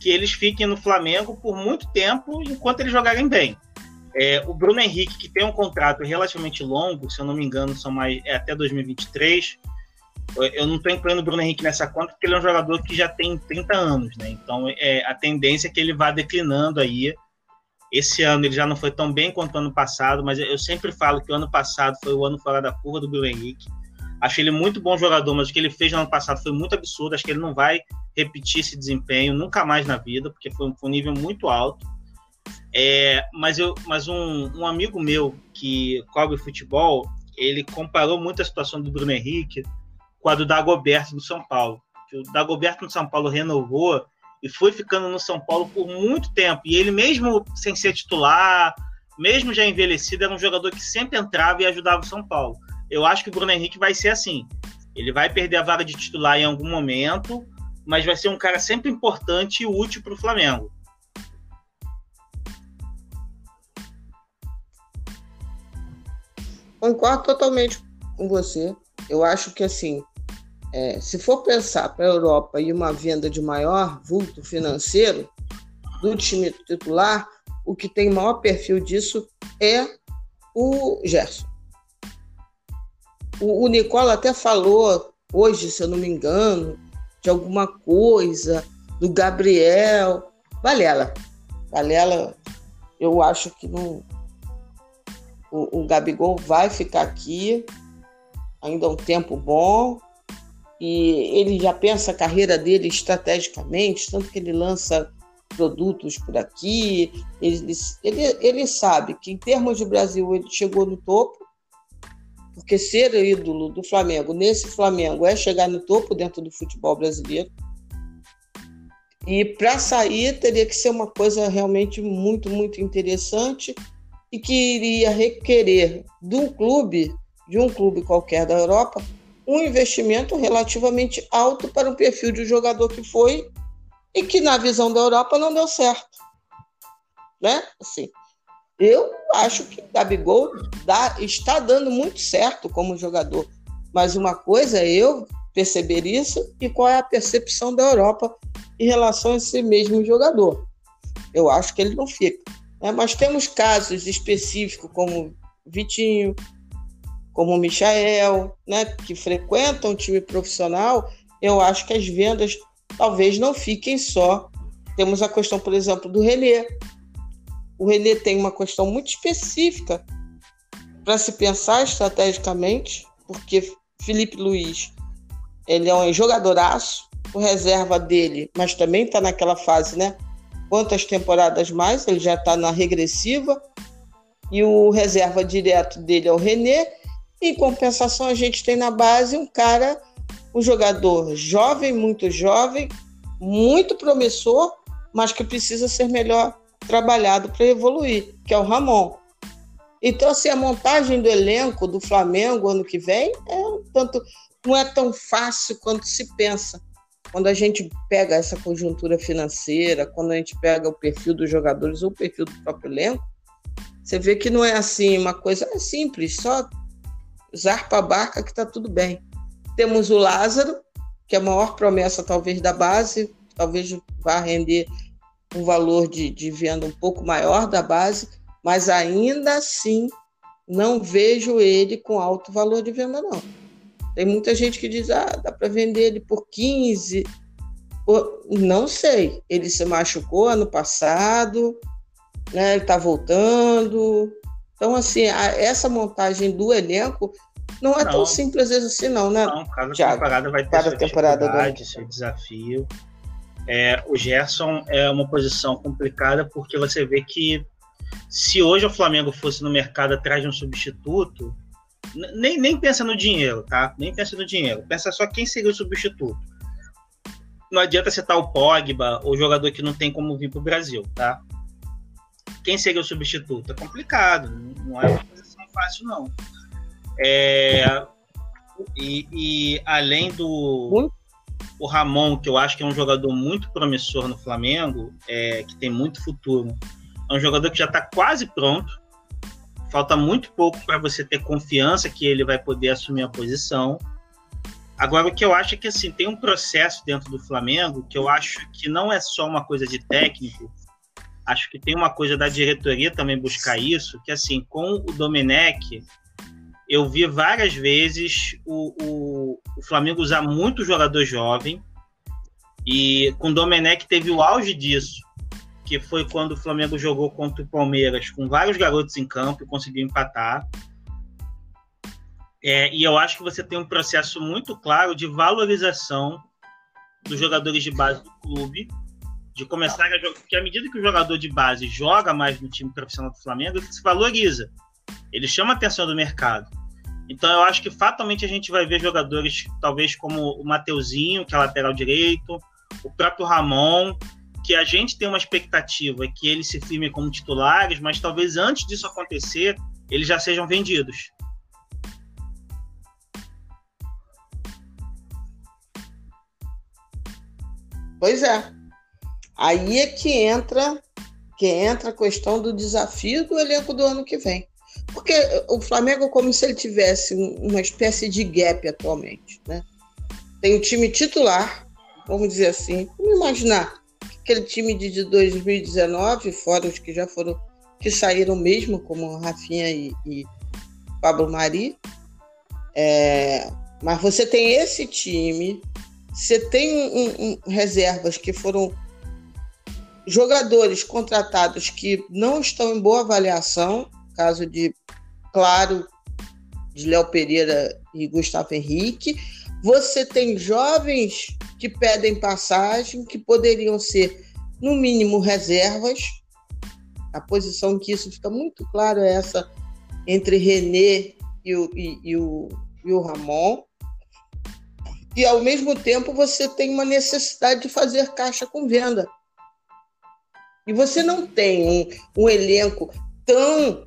que eles fiquem no Flamengo por muito tempo enquanto eles jogarem bem. É, o Bruno Henrique, que tem um contrato relativamente longo, se eu não me engano, são mais é até 2023. Eu não estou incluindo o Bruno Henrique nessa conta porque ele é um jogador que já tem 30 anos, né? Então é, a tendência é que ele vá declinando aí. Esse ano ele já não foi tão bem quanto ano passado, mas eu sempre falo que o ano passado foi o ano fora da curva do Bruno Henrique. Acho ele muito bom jogador, mas o que ele fez no ano passado foi muito absurdo. Acho que ele não vai repetir esse desempenho nunca mais na vida, porque foi um, foi um nível muito alto. É, mas eu, mas um, um, amigo meu que cobre futebol, ele comparou muito a situação do Bruno Henrique com a do Dagoberto no São Paulo. O Dagoberto no São Paulo renovou e foi ficando no São Paulo por muito tempo. E ele mesmo sem ser titular, mesmo já envelhecido, era um jogador que sempre entrava e ajudava o São Paulo eu acho que o Bruno Henrique vai ser assim. Ele vai perder a vaga de titular em algum momento, mas vai ser um cara sempre importante e útil para o Flamengo. Concordo totalmente com você. Eu acho que assim, é, se for pensar para a Europa e uma venda de maior vulto financeiro do time titular, o que tem maior perfil disso é o Gerson. O, o Nicola até falou hoje, se eu não me engano, de alguma coisa, do Gabriel. Valela. Valela, eu acho que não. O, o Gabigol vai ficar aqui ainda um tempo bom. E ele já pensa a carreira dele estrategicamente, tanto que ele lança produtos por aqui. Ele, ele, ele sabe que, em termos de Brasil, ele chegou no topo porque ser ídolo do Flamengo nesse Flamengo é chegar no topo dentro do futebol brasileiro. E para sair teria que ser uma coisa realmente muito, muito interessante e que iria requerer de um clube, de um clube qualquer da Europa, um investimento relativamente alto para o perfil de jogador que foi e que na visão da Europa não deu certo. Né? Assim, eu acho que Gabigol dá, está dando muito certo como jogador. Mas uma coisa é eu perceber isso e qual é a percepção da Europa em relação a esse mesmo jogador. Eu acho que ele não fica. Né? Mas temos casos específicos como Vitinho, como o Michael, né, que frequentam o time profissional. Eu acho que as vendas talvez não fiquem só. Temos a questão, por exemplo, do René, o René tem uma questão muito específica para se pensar estrategicamente, porque Felipe Luiz ele é um jogadoraço, o reserva dele, mas também está naquela fase, né? Quantas temporadas mais? Ele já está na regressiva. E o reserva direto dele é o René. Em compensação, a gente tem na base um cara, um jogador jovem, muito jovem, muito promissor, mas que precisa ser melhor trabalhado para evoluir, que é o Ramon. Então, assim, a montagem do elenco do Flamengo ano que vem é tanto, não é tão fácil quanto se pensa. Quando a gente pega essa conjuntura financeira, quando a gente pega o perfil dos jogadores ou o perfil do próprio elenco, você vê que não é assim, uma coisa simples, só zarpa a barca que está tudo bem. Temos o Lázaro, que é a maior promessa talvez da base, talvez vá render um valor de, de venda um pouco maior da base, mas ainda assim não vejo ele com alto valor de venda, não. Tem muita gente que diz, ah, dá para vender ele por 15. Não sei. Ele se machucou ano passado, né? ele está voltando. Então, assim, a, essa montagem do elenco não é não, tão simples assim, não, né? Não, cada Thiago? temporada vai ter cada sua temporada do... seu desafio. É, o Gerson é uma posição complicada porque você vê que se hoje o Flamengo fosse no mercado atrás de um substituto, nem, nem pensa no dinheiro, tá? Nem pensa no dinheiro. Pensa só quem seria o substituto. Não adianta citar o Pogba ou jogador que não tem como vir para o Brasil, tá? Quem seria o substituto? É complicado, não é uma posição fácil, não. É, e, e além do, o Ramon, que eu acho que é um jogador muito promissor no Flamengo, é, que tem muito futuro, é um jogador que já está quase pronto. Falta muito pouco para você ter confiança que ele vai poder assumir a posição. Agora, o que eu acho é que assim, tem um processo dentro do Flamengo que eu acho que não é só uma coisa de técnico, acho que tem uma coisa da diretoria também buscar isso, que assim, com o Domenech, eu vi várias vezes o, o, o Flamengo usar muito jogador jovem, e com o Domenech teve o auge disso, que foi quando o Flamengo jogou contra o Palmeiras com vários garotos em campo e conseguiu empatar. É, e eu acho que você tem um processo muito claro de valorização dos jogadores de base do clube, de começar a jogar, porque à medida que o jogador de base joga mais no time profissional do Flamengo, ele se valoriza, ele chama a atenção do mercado. Então eu acho que fatalmente a gente vai ver jogadores, talvez como o Mateuzinho, que é lateral direito, o próprio Ramon, que a gente tem uma expectativa que eles se firmem como titulares, mas talvez antes disso acontecer, eles já sejam vendidos. Pois é. Aí é que entra que entra a questão do desafio do elenco do ano que vem. Porque o Flamengo é como se ele tivesse uma espécie de gap atualmente, né? Tem o time titular, vamos dizer assim, vamos imaginar aquele time de 2019, fora os que já foram, que saíram mesmo, como Rafinha e, e Pablo Mari. É, mas você tem esse time você tem um, um, reservas que foram jogadores contratados que não estão em boa avaliação, caso de, claro, de Léo Pereira e Gustavo Henrique. Você tem jovens que pedem passagem, que poderiam ser, no mínimo, reservas. A posição que isso fica muito claro é essa entre René e o, e, e o, e o Ramon e ao mesmo tempo você tem uma necessidade de fazer caixa com venda. E você não tem um, um elenco tão.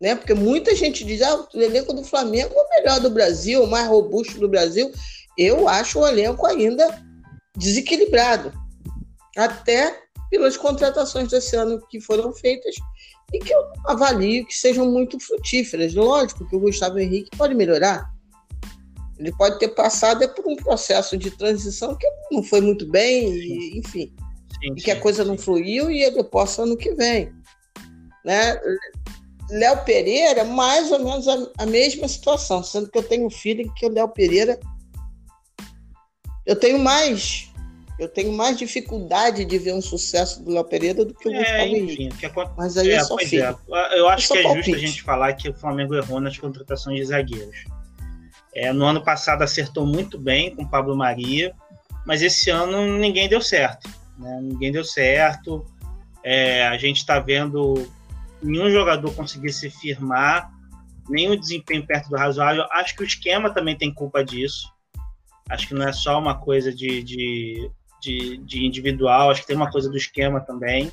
Né? Porque muita gente diz ah, o elenco do Flamengo é o melhor do Brasil, o mais robusto do Brasil. Eu acho o elenco ainda desequilibrado. Até pelas contratações desse ano que foram feitas e que eu avalio que sejam muito frutíferas. Lógico que o Gustavo Henrique pode melhorar, ele pode ter passado por um processo de transição que não foi muito bem, e, enfim, sim, e que a coisa não fluiu e ele possa ano que vem. Né? Léo Pereira, mais ou menos a, a, mesma situação, sendo que eu tenho um feeling que o Léo Pereira. Eu tenho mais. Eu tenho mais dificuldade de ver um sucesso do Léo Pereira do que o é, Gustavo Henrique. Mas aí é, é só filho. É. Eu acho que é palpite. justo a gente falar que o Flamengo errou nas contratações de zagueiros. É, no ano passado acertou muito bem com o Pablo Maria, mas esse ano ninguém deu certo. Né? Ninguém deu certo. É, a gente está vendo nenhum jogador conseguir se firmar, nenhum desempenho perto do razoável. Acho que o esquema também tem culpa disso. Acho que não é só uma coisa de, de, de, de individual, acho que tem uma coisa do esquema também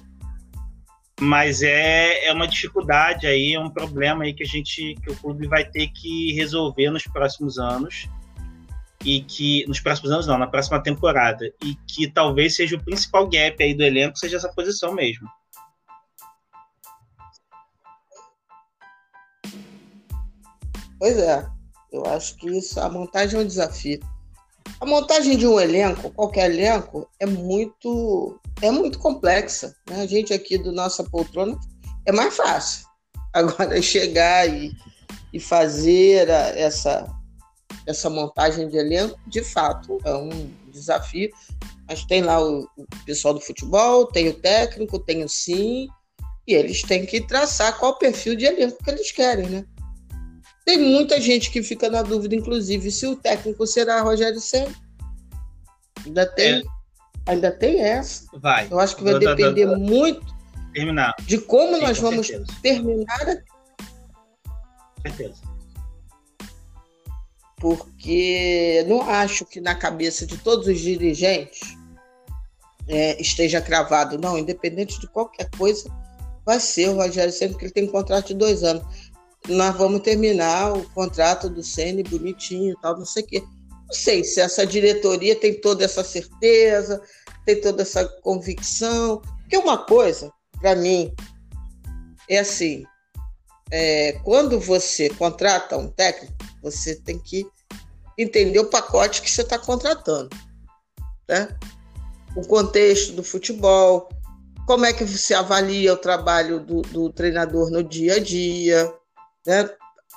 mas é, é uma dificuldade aí, é um problema aí que a gente, que o clube vai ter que resolver nos próximos anos e que nos próximos anos não, na próxima temporada e que talvez seja o principal gap aí do elenco seja essa posição mesmo. Pois é, eu acho que isso a montagem é um desafio. A montagem de um elenco, qualquer elenco, é muito é muito complexa. Né? A gente aqui do nossa poltrona é mais fácil. Agora chegar e, e fazer a, essa essa montagem de elenco, de fato, é um desafio. Mas tem lá o, pessoal do futebol, tem o técnico, tem o sim, e eles têm que traçar qual perfil de elenco que eles querem, né? Tem muita gente que fica na dúvida, inclusive, se o técnico será Rogério Senna. Ainda tem, é. ainda tem essa. Vai. Eu acho que vai depender muito terminar. de como Sim, nós vamos certeza. terminar. Certeza. Porque não acho que na cabeça de todos os dirigentes é, esteja cravado, não, independente de qualquer coisa, vai ser o Rogério Senna, porque ele tem um contrato de dois anos nós vamos terminar o contrato do Sene bonitinho tal, não sei o quê. Não sei se essa diretoria tem toda essa certeza, tem toda essa convicção. Porque uma coisa, para mim, é assim: é, quando você contrata um técnico, você tem que entender o pacote que você está contratando. Né? O contexto do futebol, como é que você avalia o trabalho do, do treinador no dia a dia, né?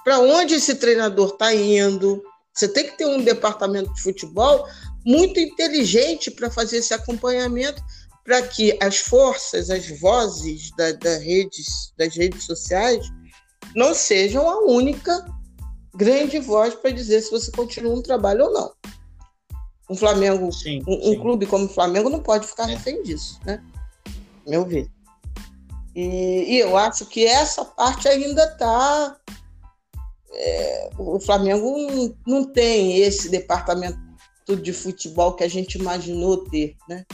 para onde esse treinador está indo. Você tem que ter um departamento de futebol muito inteligente para fazer esse acompanhamento, para que as forças, as vozes da, da redes, das redes sociais não sejam a única grande voz para dizer se você continua um trabalho ou não. Um Flamengo, sim, um, sim. um, clube como o Flamengo não pode ficar refém disso, né? Meu ver. E, e eu acho que essa parte ainda está. É, o Flamengo não, não tem esse departamento de futebol que a gente imaginou ter, né?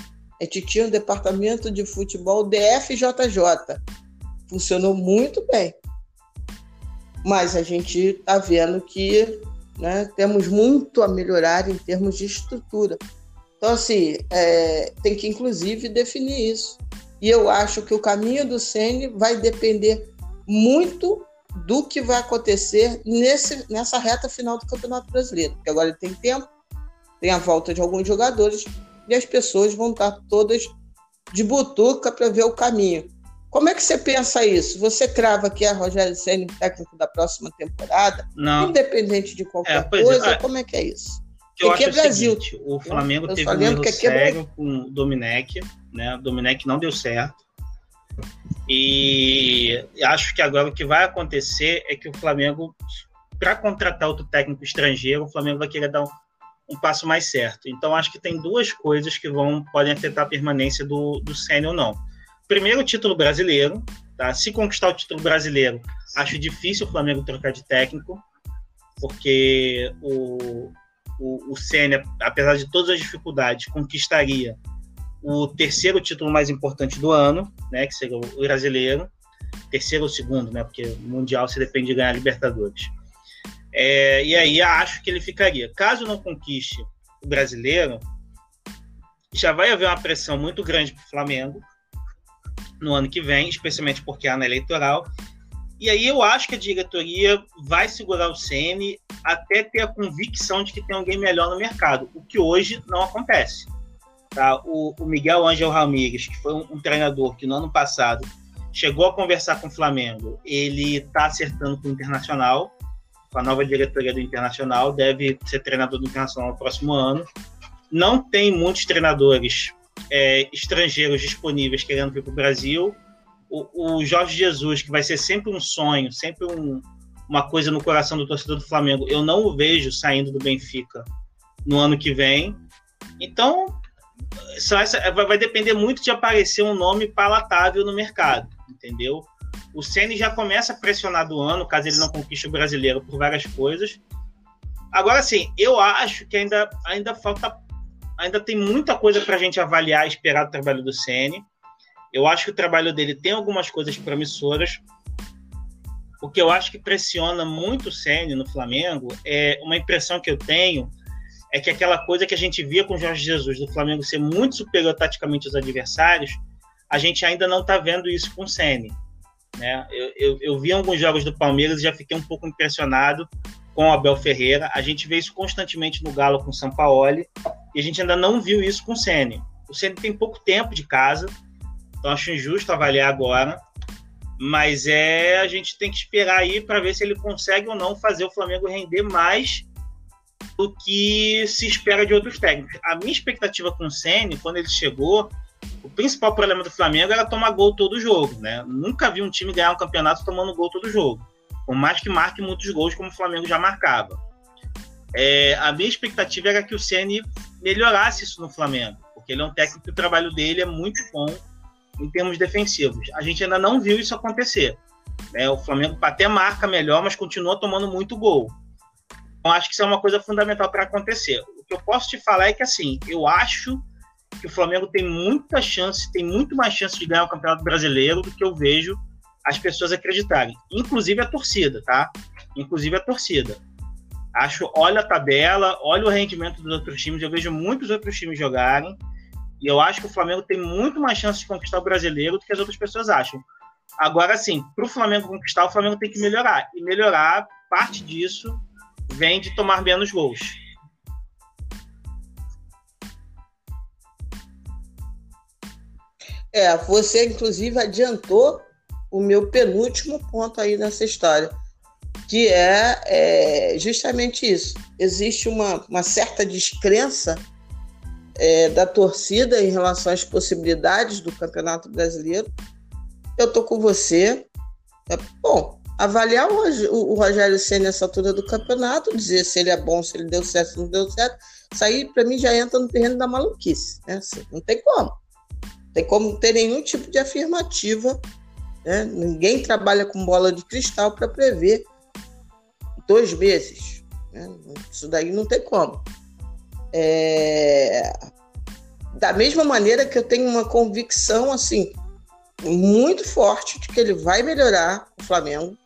A gente tinha um departamento de futebol DFJJ. Funcionou muito bem mas a gente está vendo que né, temos muito a melhorar em termos de estrutura. Então, assim, é, tem que inclusive definir isso. E eu acho que o caminho do Sene vai depender muito do que vai acontecer nesse, nessa reta final do Campeonato Brasileiro. Porque agora ele tem tempo, tem a volta de alguns jogadores e as pessoas vão estar todas de butuca para ver o caminho. Como é que você pensa isso? Você crava que é Rogério Senna técnico da próxima temporada? Não. Independente de qualquer é, coisa? É. Como é que é isso? Que eu acho é Brasil. O, seguinte, o Flamengo eu teve um erro que sério é com o Domenech, né? O Domenech não deu certo. E acho que agora o que vai acontecer é que o Flamengo, para contratar outro técnico estrangeiro, o Flamengo vai querer dar um, um, passo mais certo. Então acho que tem duas coisas que vão podem afetar a permanência do, do Senna ou não primeiro título brasileiro. Tá? Se conquistar o título brasileiro, acho difícil o Flamengo trocar de técnico, porque o, o, o Senna, apesar de todas as dificuldades, conquistaria o terceiro título mais importante do ano, né, que seria o brasileiro, terceiro ou segundo, né, porque o mundial se depende de ganhar a Libertadores. É, e aí acho que ele ficaria. Caso não conquiste o brasileiro, já vai haver uma pressão muito grande para o Flamengo, no ano que vem, especialmente porque é ano eleitoral. E aí eu acho que a diretoria vai segurar o CN até ter a convicção de que tem alguém melhor no mercado, o que hoje não acontece. Tá? O, o Miguel Ángel Ramírez, que foi um, um, treinador que no ano passado chegou a conversar com o Flamengo, ele está acertando com o Internacional, com a nova diretoria do Internacional, deve ser treinador do Internacional no próximo ano. Não tem muitos treinadores é, estrangeiros disponíveis querendo vir para o Brasil. O Jorge Jesus, que vai ser sempre um sonho, sempre um, uma coisa no coração do torcedor do Flamengo, eu não o vejo saindo do Benfica no ano que vem. Então, essa, vai depender muito de aparecer um nome palatável no mercado, entendeu? O Ceni já começa a pressionar do ano, caso ele não conquiste o brasileiro por várias coisas. Agora, sim, eu acho que ainda, ainda falta ainda tem muita coisa para a gente avaliar e esperar do trabalho do CN. Eu acho que o trabalho dele tem algumas coisas promissoras. O que eu acho que pressiona muito o CN no Flamengo é uma impressão que eu tenho é que aquela coisa que a gente via com o Jorge Jesus do Flamengo ser muito superior taticamente aos adversários, a gente ainda não está vendo isso com o CN. Né? Eu, eu, eu vi alguns jogos do Palmeiras e já fiquei um pouco impressionado com Abel Ferreira. A gente vê isso constantemente no Galo com o Sampaoli e a gente ainda não viu isso com o Ceni. O Ceni tem pouco tempo de casa, então acho injusto avaliar agora. Mas é a gente tem que esperar aí para ver se ele consegue ou não fazer o Flamengo render mais do que se espera de outros técnicos. A minha expectativa com o Ceni, quando ele chegou, o principal problema do Flamengo era tomar gol todo jogo, né? Nunca vi um time ganhar um campeonato tomando gol todo jogo por mais que marque muitos gols, como o Flamengo já marcava. É, a minha expectativa era que o Ceni melhorasse isso no Flamengo, porque ele é um técnico que o trabalho dele é muito bom em termos defensivos. A gente ainda não viu isso acontecer. Né? O Flamengo até marca melhor, mas continua tomando muito gol. Então, acho que isso é uma coisa fundamental para acontecer. O que eu posso te falar é que, assim, eu acho que o Flamengo tem muita chance, tem muito mais chance de ganhar o Campeonato Brasileiro do que eu vejo as pessoas acreditarem, inclusive a torcida, tá? Inclusive a torcida. Acho, olha a tabela, olha o rendimento dos outros times, eu vejo muitos outros times jogarem, e eu acho que o Flamengo tem muito mais chance de conquistar o brasileiro do que as outras pessoas acham. Agora, sim, para o Flamengo conquistar, o Flamengo tem que melhorar. E melhorar, parte disso vem de tomar menos gols. É, você inclusive adiantou o meu penúltimo ponto aí nessa história, que é, é justamente isso. Existe uma, uma certa descrença é, da torcida em relação às possibilidades do Campeonato Brasileiro. Eu tô com você. É, bom, avaliar o, o Rogério Senna nessa altura do campeonato, dizer se ele é bom, se ele deu certo, se não deu certo, isso aí para mim já entra no terreno da maluquice. Né? Assim, não tem como. Não tem como ter nenhum tipo de afirmativa. Né? Ninguém trabalha com bola de cristal para prever dois meses. Né? Isso daí não tem como. É... Da mesma maneira que eu tenho uma convicção assim muito forte de que ele vai melhorar o Flamengo.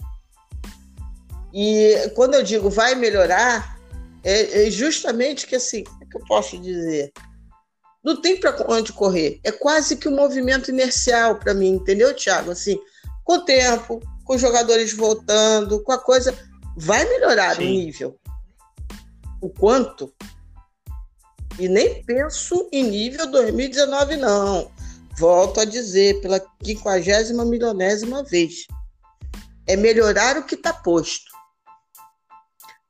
E quando eu digo vai melhorar, é, é justamente que assim, é que eu posso dizer? Não tem para onde correr. É quase que um movimento inercial para mim, entendeu, Thiago? Assim, com o tempo, com os jogadores voltando, com a coisa, vai melhorar Sim. o nível. O quanto? E nem penso em nível 2019, não. Volto a dizer pela quinquagésima milionésima vez. É melhorar o que está posto.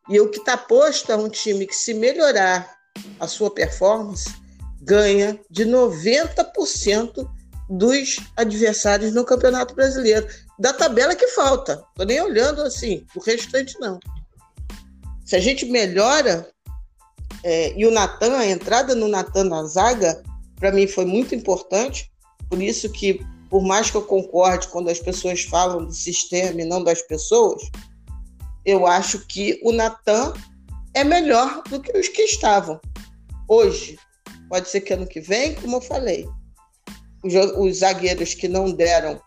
E o que está posto é um time que, se melhorar a sua performance, ganha de 90% dos adversários no Campeonato Brasileiro. Da tabela que falta. Estou nem olhando assim, o restante não. Se a gente melhora, é, e o Natan, a entrada no Natan na zaga, para mim foi muito importante. Por isso que, por mais que eu concorde quando as pessoas falam do sistema e não das pessoas, eu acho que o Natan é melhor do que os que estavam. Hoje, pode ser que ano que vem, como eu falei, os, os zagueiros que não deram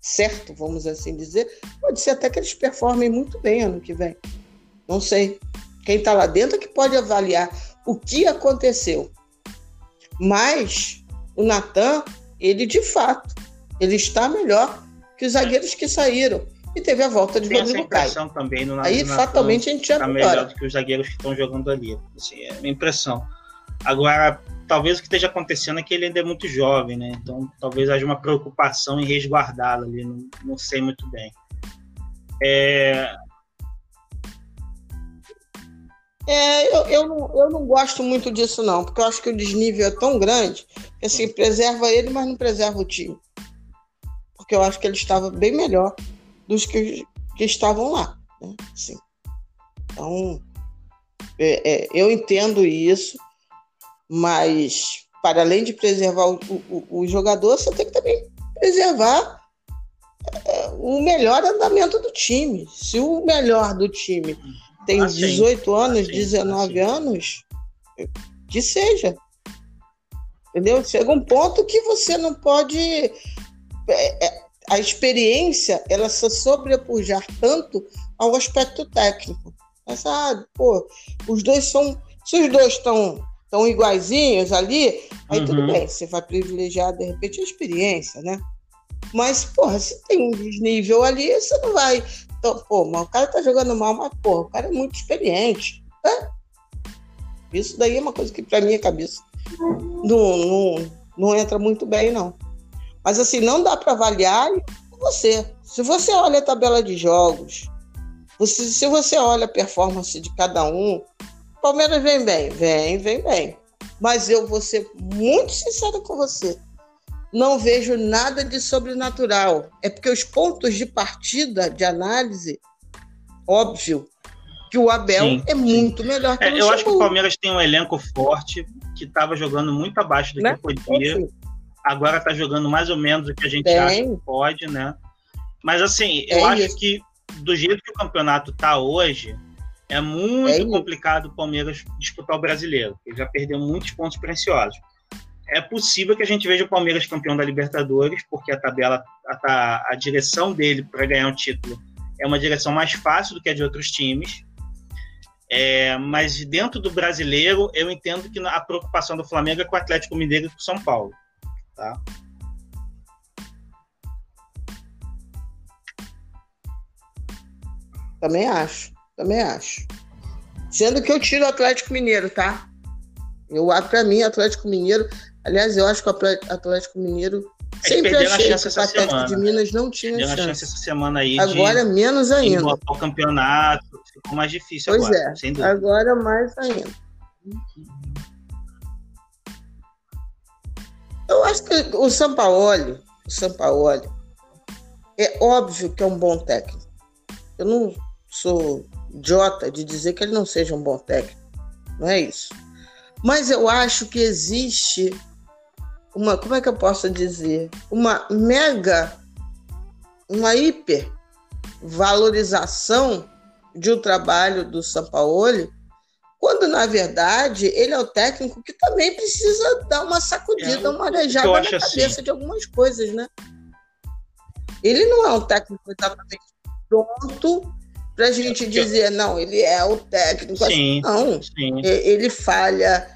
certo, vamos assim dizer, pode ser até que eles performem muito bem ano que vem. Não sei. Quem está lá dentro é que pode avaliar o que aconteceu. Mas o Natan, ele de fato, ele está melhor que os zagueiros que saíram. E teve a volta de Tem Rodrigo Caio. também no Aí, fatalmente, a gente já tá melhor do que os zagueiros que estão jogando ali. Assim, é a minha impressão. Agora, talvez o que esteja acontecendo é que ele ainda é muito jovem, né? Então, talvez haja uma preocupação em resguardá-lo ali. Não, não sei muito bem. É, É, eu, eu, não, eu não gosto muito disso, não, porque eu acho que o desnível é tão grande que assim, preserva ele, mas não preserva o time. Porque eu acho que ele estava bem melhor dos que, que estavam lá. Né? Assim. Então, é, é, eu entendo isso, mas para além de preservar o, o, o jogador, você tem que também preservar é, o melhor andamento do time. Se o melhor do time tem assim, 18 anos, assim, 19 assim. anos, que seja. Entendeu? Chega um ponto que você não pode. É, é, a experiência ela se sobrepujar tanto ao aspecto técnico. Mas, ah, pô, os dois são. Se os dois estão tão iguaizinhos ali, aí uhum. tudo bem, você vai privilegiar, de repente, a experiência, né? Mas, porra, se tem um desnível ali, você não vai então, pô, mas o cara tá jogando mal, mas, pô, o cara é muito experiente. Né? Isso daí é uma coisa que, pra minha cabeça, não, não, não entra muito bem, não. Mas, assim, não dá para avaliar você. Se você olha a tabela de jogos, você, se você olha a performance de cada um, Palmeiras vem bem, vem, vem bem. Mas eu vou ser muito sincero com você não vejo nada de sobrenatural. É porque os pontos de partida de análise, óbvio, que o Abel sim, é muito melhor que é, o Eu acho que o Palmeiras tem um elenco forte que estava jogando muito abaixo do né? que podia. Agora está jogando mais ou menos o que a gente tem. acha que pode, né? Mas assim, eu é acho isso. que do jeito que o campeonato está hoje, é muito é complicado o Palmeiras disputar o brasileiro. Ele já perdeu muitos pontos preciosos. É possível que a gente veja o Palmeiras campeão da Libertadores, porque a tabela, a, a direção dele para ganhar um título é uma direção mais fácil do que a de outros times. É, mas dentro do brasileiro, eu entendo que a preocupação do Flamengo é com o Atlético Mineiro e com o São Paulo. Tá? Também acho também acho. Sendo que eu tiro o Atlético Mineiro, tá? Eu, para mim, Atlético Mineiro. Aliás, eu acho que o Atlético Mineiro sempre achei que o Atlético de Minas não tinha chance. chance essa semana aí agora de, menos ainda. O campeonato ficou mais difícil pois agora, é, agora mais ainda. Eu acho que o Sampaoli, o Sampaoli, é óbvio que é um bom técnico. Eu não sou idiota de dizer que ele não seja um bom técnico. Não é isso. Mas eu acho que existe uma, como é que eu posso dizer? Uma mega, uma hiper valorização de um trabalho do Sampaoli, quando na verdade ele é o técnico que também precisa dar uma sacudida, é, uma arejada na cabeça assim. de algumas coisas, né? Ele não é um técnico exatamente pronto para a gente é, dizer, não, ele é o técnico. Sim, não, sim. ele falha,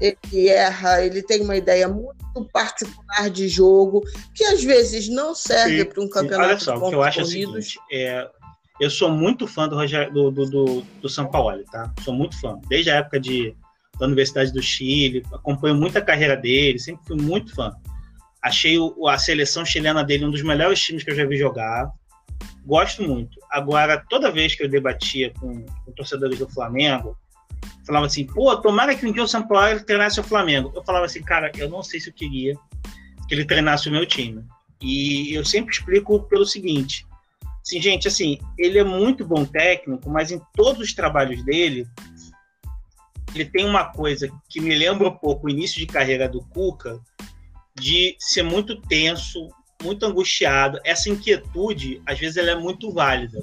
ele erra, ele tem uma ideia muito particular de jogo, que às vezes não serve para um campeonato Olha só, de o que eu acho corridos. é o seguinte, é, eu sou muito fã do, Roger, do, do, do, do São Paulo, tá? Sou muito fã. Desde a época de, da Universidade do Chile, acompanho muito a carreira dele, sempre fui muito fã. Achei o, a seleção chilena dele um dos melhores times que eu já vi jogar. Gosto muito. Agora, toda vez que eu debatia com, com torcedores do Flamengo, falava assim, pô, tomara que um dia o São Paulo treinasse o Flamengo. Eu falava assim, cara, eu não sei se eu queria que ele treinasse o meu time. E eu sempre explico pelo seguinte, assim, gente, assim, ele é muito bom técnico, mas em todos os trabalhos dele, ele tem uma coisa que me lembra um pouco o início de carreira do Cuca, de ser muito tenso, muito angustiado. Essa inquietude, às vezes, ela é muito válida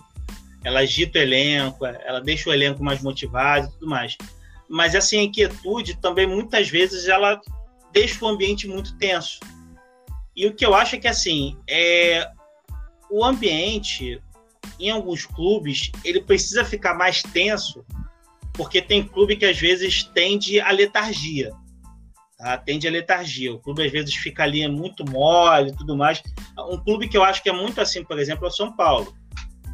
ela agita o elenco, ela deixa o elenco mais motivado e tudo mais. Mas essa inquietude também, muitas vezes, ela deixa o ambiente muito tenso. E o que eu acho é que, assim, é, o ambiente, em alguns clubes, ele precisa ficar mais tenso, porque tem clube que, às vezes, tende a letargia. Tá? Tende a letargia. O clube, às vezes, fica ali muito mole e tudo mais. Um clube que eu acho que é muito assim, por exemplo, é o São Paulo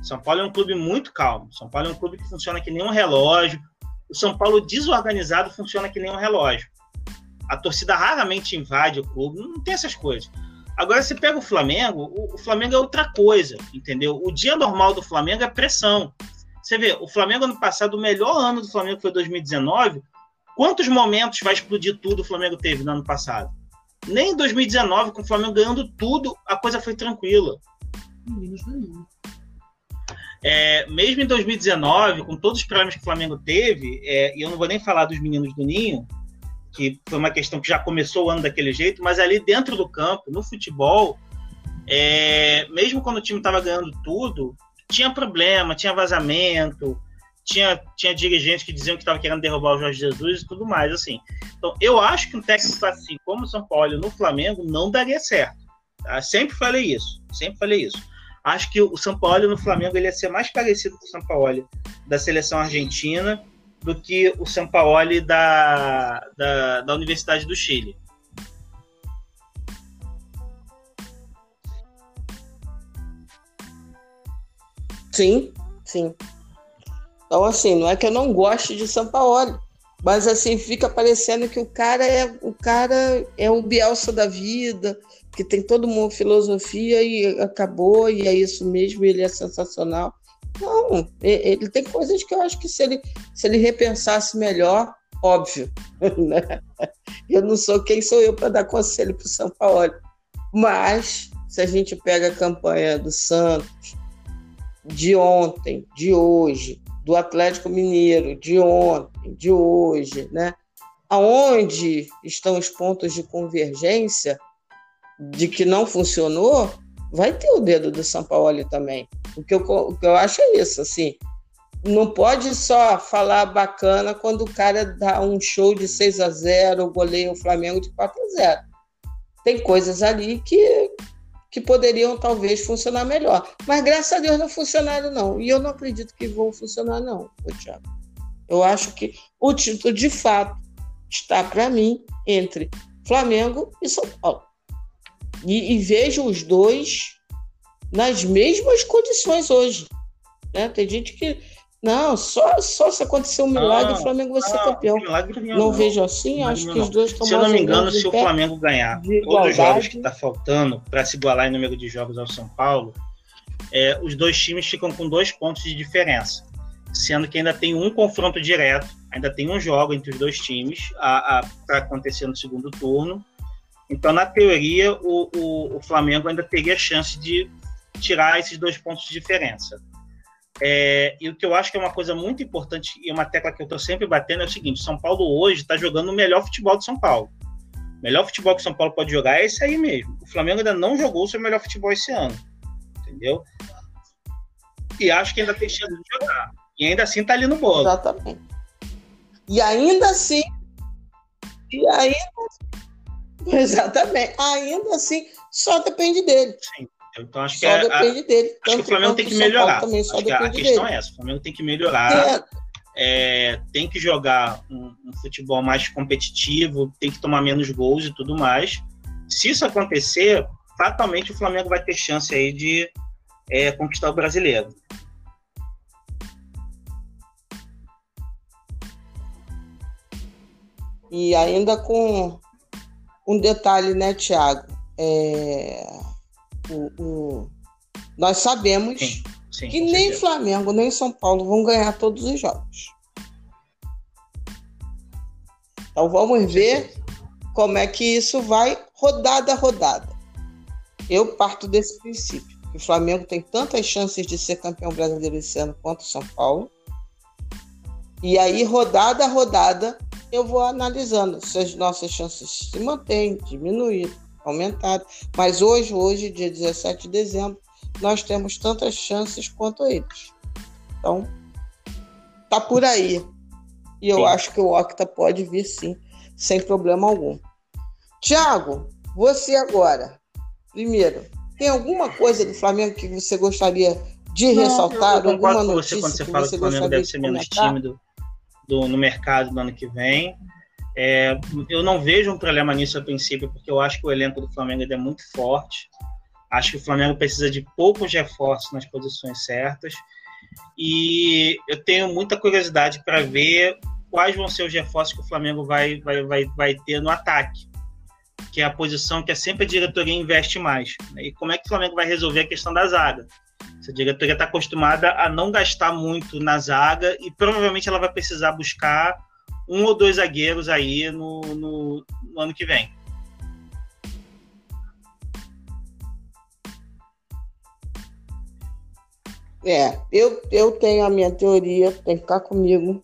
são Paulo é um clube muito calmo. São Paulo é um clube que funciona que nem um relógio. O São Paulo desorganizado funciona que nem um relógio. A torcida raramente invade o clube, não tem essas coisas. Agora, você pega o Flamengo, o, Flamengo é outra coisa, entendeu? O dia normal do Flamengo é pressão. Você vê, o Flamengo ano passado, o melhor ano do Flamengo foi 2019. Quantos momentos vai explodir tudo o Flamengo teve no ano passado? Nem em 2019, com o Flamengo ganhando tudo, a coisa foi tranquila. É, mesmo em 2019, com todos os problemas que o Flamengo teve, é, e eu não vou nem falar dos meninos do Ninho, que foi uma questão que já começou o ano daquele jeito, mas ali dentro do campo, no futebol, é, mesmo quando o time estava ganhando tudo, tinha problema, tinha vazamento, tinha, tinha dirigentes que diziam que estava querendo derrubar o Jorge Jesus e tudo mais, assim. Então, eu acho que um técnico assim, como o São Paulo no Flamengo, não daria certo. Tá? Sempre falei isso, sempre falei isso. Acho que o São Paulo no Flamengo ele ia ser mais parecido com o São Paulo da seleção argentina do que o São Paulo da, da, da Universidade do Chile. Sim, sim. Então, assim, não é que eu não goste de São Paulo, mas assim, fica parecendo que o cara é o cara é o Bielsa da vida, que tem toda uma filosofia e acabou, e é isso mesmo, ele é sensacional. Não, ele tem coisas que eu acho que se ele, se ele repensasse melhor, óbvio, né? Eu não sou quem sou eu para dar conselho para o São Paulo. Mas, se a gente pega a campanha do Santos, de ontem, de hoje, do Atlético Mineiro, de ontem, de hoje, né? Aonde estão os pontos de convergência, de que não funcionou, vai ter o dedo do São Paulo também. O que eu, o que eu acho é isso, assim. Não pode só falar bacana quando o cara dá um show de 6 a 0 goleia o Flamengo de 4 a 0 Tem coisas ali que, que poderiam talvez funcionar melhor. Mas graças a Deus não funcionaram, não. E eu não acredito que vão funcionar, não, Thiago. Eu acho que o título, de fato, está para mim entre Flamengo e São Paulo. E, e vejo os dois nas mesmas condições hoje. Né? Tem gente que. Não, só, só se acontecer um milagre, não, o Flamengo vai ser não, campeão. Não, não vejo assim, acho que os dois estão Se eu não me engano, se o Flamengo ganhar todos os jogos que está faltando para se igualar em número de jogos ao São Paulo, é, os dois times ficam com dois pontos de diferença. Sendo que ainda tem um confronto direto, ainda tem um jogo entre os dois times para acontecer no segundo turno. Então, na teoria, o, o, o Flamengo ainda teria chance de tirar esses dois pontos de diferença. É, e o que eu acho que é uma coisa muito importante e uma tecla que eu estou sempre batendo é o seguinte: São Paulo hoje está jogando o melhor futebol de São Paulo. O melhor futebol que São Paulo pode jogar é esse aí mesmo. O Flamengo ainda não jogou o seu melhor futebol esse ano. Entendeu? E acho que ainda tem chance de jogar. E ainda assim está ali no bolo. Exatamente. E ainda assim. E ainda Exatamente. Ainda assim, só depende dele. Sim. Então acho só que é, depende a, dele. Acho que o Flamengo tem que melhorar. Também, só que a, questão dele. é essa: o Flamengo tem que melhorar. É, tem que jogar um, um, futebol mais competitivo, tem que tomar menos gols e tudo mais. Se isso acontecer, fatalmente o Flamengo vai ter chance aí de é, conquistar o brasileiro. E ainda com um detalhe, né, Tiago? É, o, o, nós sabemos sim, sim, que nem certeza. Flamengo nem São Paulo vão ganhar todos os jogos. Então vamos ver como é que isso vai rodada a rodada. Eu parto desse princípio. Que o Flamengo tem tantas chances de ser campeão brasileiro esse ano quanto o São Paulo. E aí, rodada a rodada, eu vou analisando se as nossas chances se mantêm, diminuíram, aumentaram. Mas hoje, hoje, dia 17 de dezembro, nós temos tantas chances quanto eles. Então, tá por aí. E eu sim. acho que o Octa pode vir sim, sem problema algum. Tiago, você agora. Primeiro, tem alguma coisa do Flamengo que você gostaria de Não, ressaltar? Eu, eu alguma notícia com você quando você fala que o Flamengo deve ser menos tímido do, no mercado do ano que vem. É, eu não vejo um problema nisso a princípio, porque eu acho que o elenco do Flamengo é muito forte. Acho que o Flamengo precisa de poucos reforços nas posições certas. E eu tenho muita curiosidade para ver quais vão ser os reforços que o Flamengo vai, vai, vai, vai ter no ataque, que é a posição que é sempre a diretoria investe mais. Né? E como é que o Flamengo vai resolver a questão da zaga? Essa diretoria está acostumada a não gastar muito na zaga e provavelmente ela vai precisar buscar um ou dois zagueiros aí no, no, no ano que vem. É, eu, eu tenho a minha teoria, tem que ficar comigo,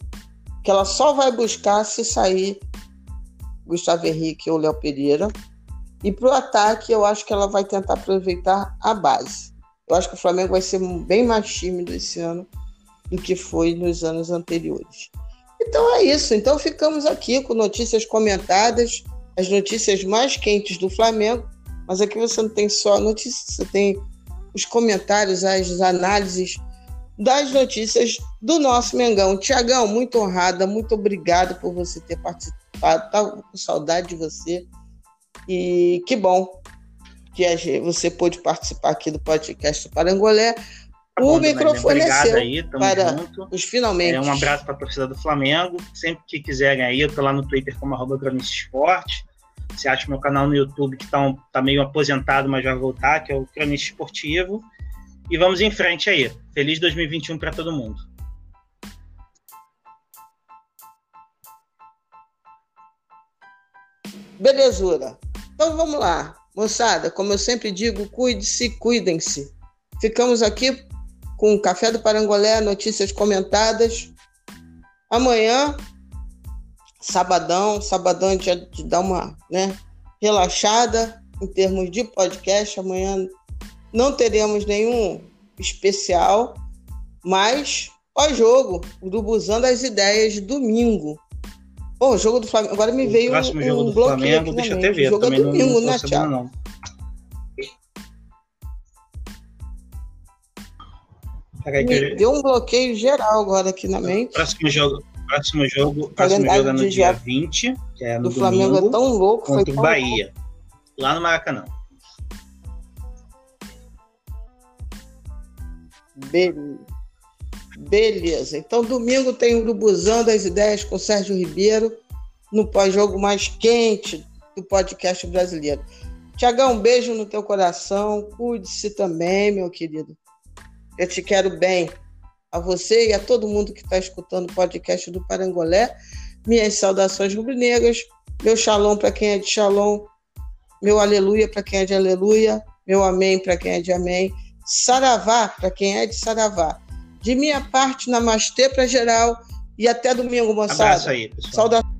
que ela só vai buscar se sair Gustavo Henrique ou Léo Pereira. E para o ataque, eu acho que ela vai tentar aproveitar a base. Eu acho que o Flamengo vai ser bem mais tímido esse ano do que foi nos anos anteriores. Então é isso. Então ficamos aqui com notícias comentadas, as notícias mais quentes do Flamengo. Mas aqui você não tem só notícias, você tem os comentários, as análises das notícias do nosso Mengão. Tiagão, muito honrada, muito obrigado por você ter participado. Estava com saudade de você. E que bom que você pôde participar aqui do podcast Parangolé. Tá o microfone é seu aí, para junto. os finalmente. É, um abraço para a torcida do Flamengo. Sempre que quiserem aí, eu tô lá no Twitter como arroba Esporte. Você acha meu canal no YouTube que está um, tá meio aposentado, mas vai voltar, que é o Cronista Esportivo. E vamos em frente aí. Feliz 2021 para todo mundo. Belezura. Então vamos lá. Moçada, como eu sempre digo, cuide-se, cuidem-se. Ficamos aqui com o Café do Parangolé, notícias comentadas. Amanhã, sabadão, sabadão a gente dá uma né, relaxada em termos de podcast. Amanhã não teremos nenhum especial, mas pós-jogo, do Busão das Ideias, domingo. Pô, o jogo do Flamengo. Agora me o veio um, jogo do Flamengo, deixa eu até ver. O jogo é domingo, não, não né, Thiago? Não. Me deu um bloqueio geral agora aqui na mente. Próximo jogo, próximo jogo, próximo jogo é no dia 20, que é no do domingo, Flamengo é tão louco, contra o Bahia, louco. lá no Maracanã. Beleza. Beleza. Então, domingo tem o Urubuzão das Ideias com Sérgio Ribeiro, no pós-jogo mais quente do podcast brasileiro. Tiagão, um beijo no teu coração. Cuide-se também, meu querido. Eu te quero bem. A você e a todo mundo que está escutando o podcast do Parangolé. Minhas saudações rubro-negras. Meu shalom para quem é de shalom. Meu aleluia para quem é de aleluia. Meu amém para quem é de amém. Saravá para quem é de saravá. De minha parte, namastê para geral. E até domingo, moçada. Abraço aí, pessoal. Saudações.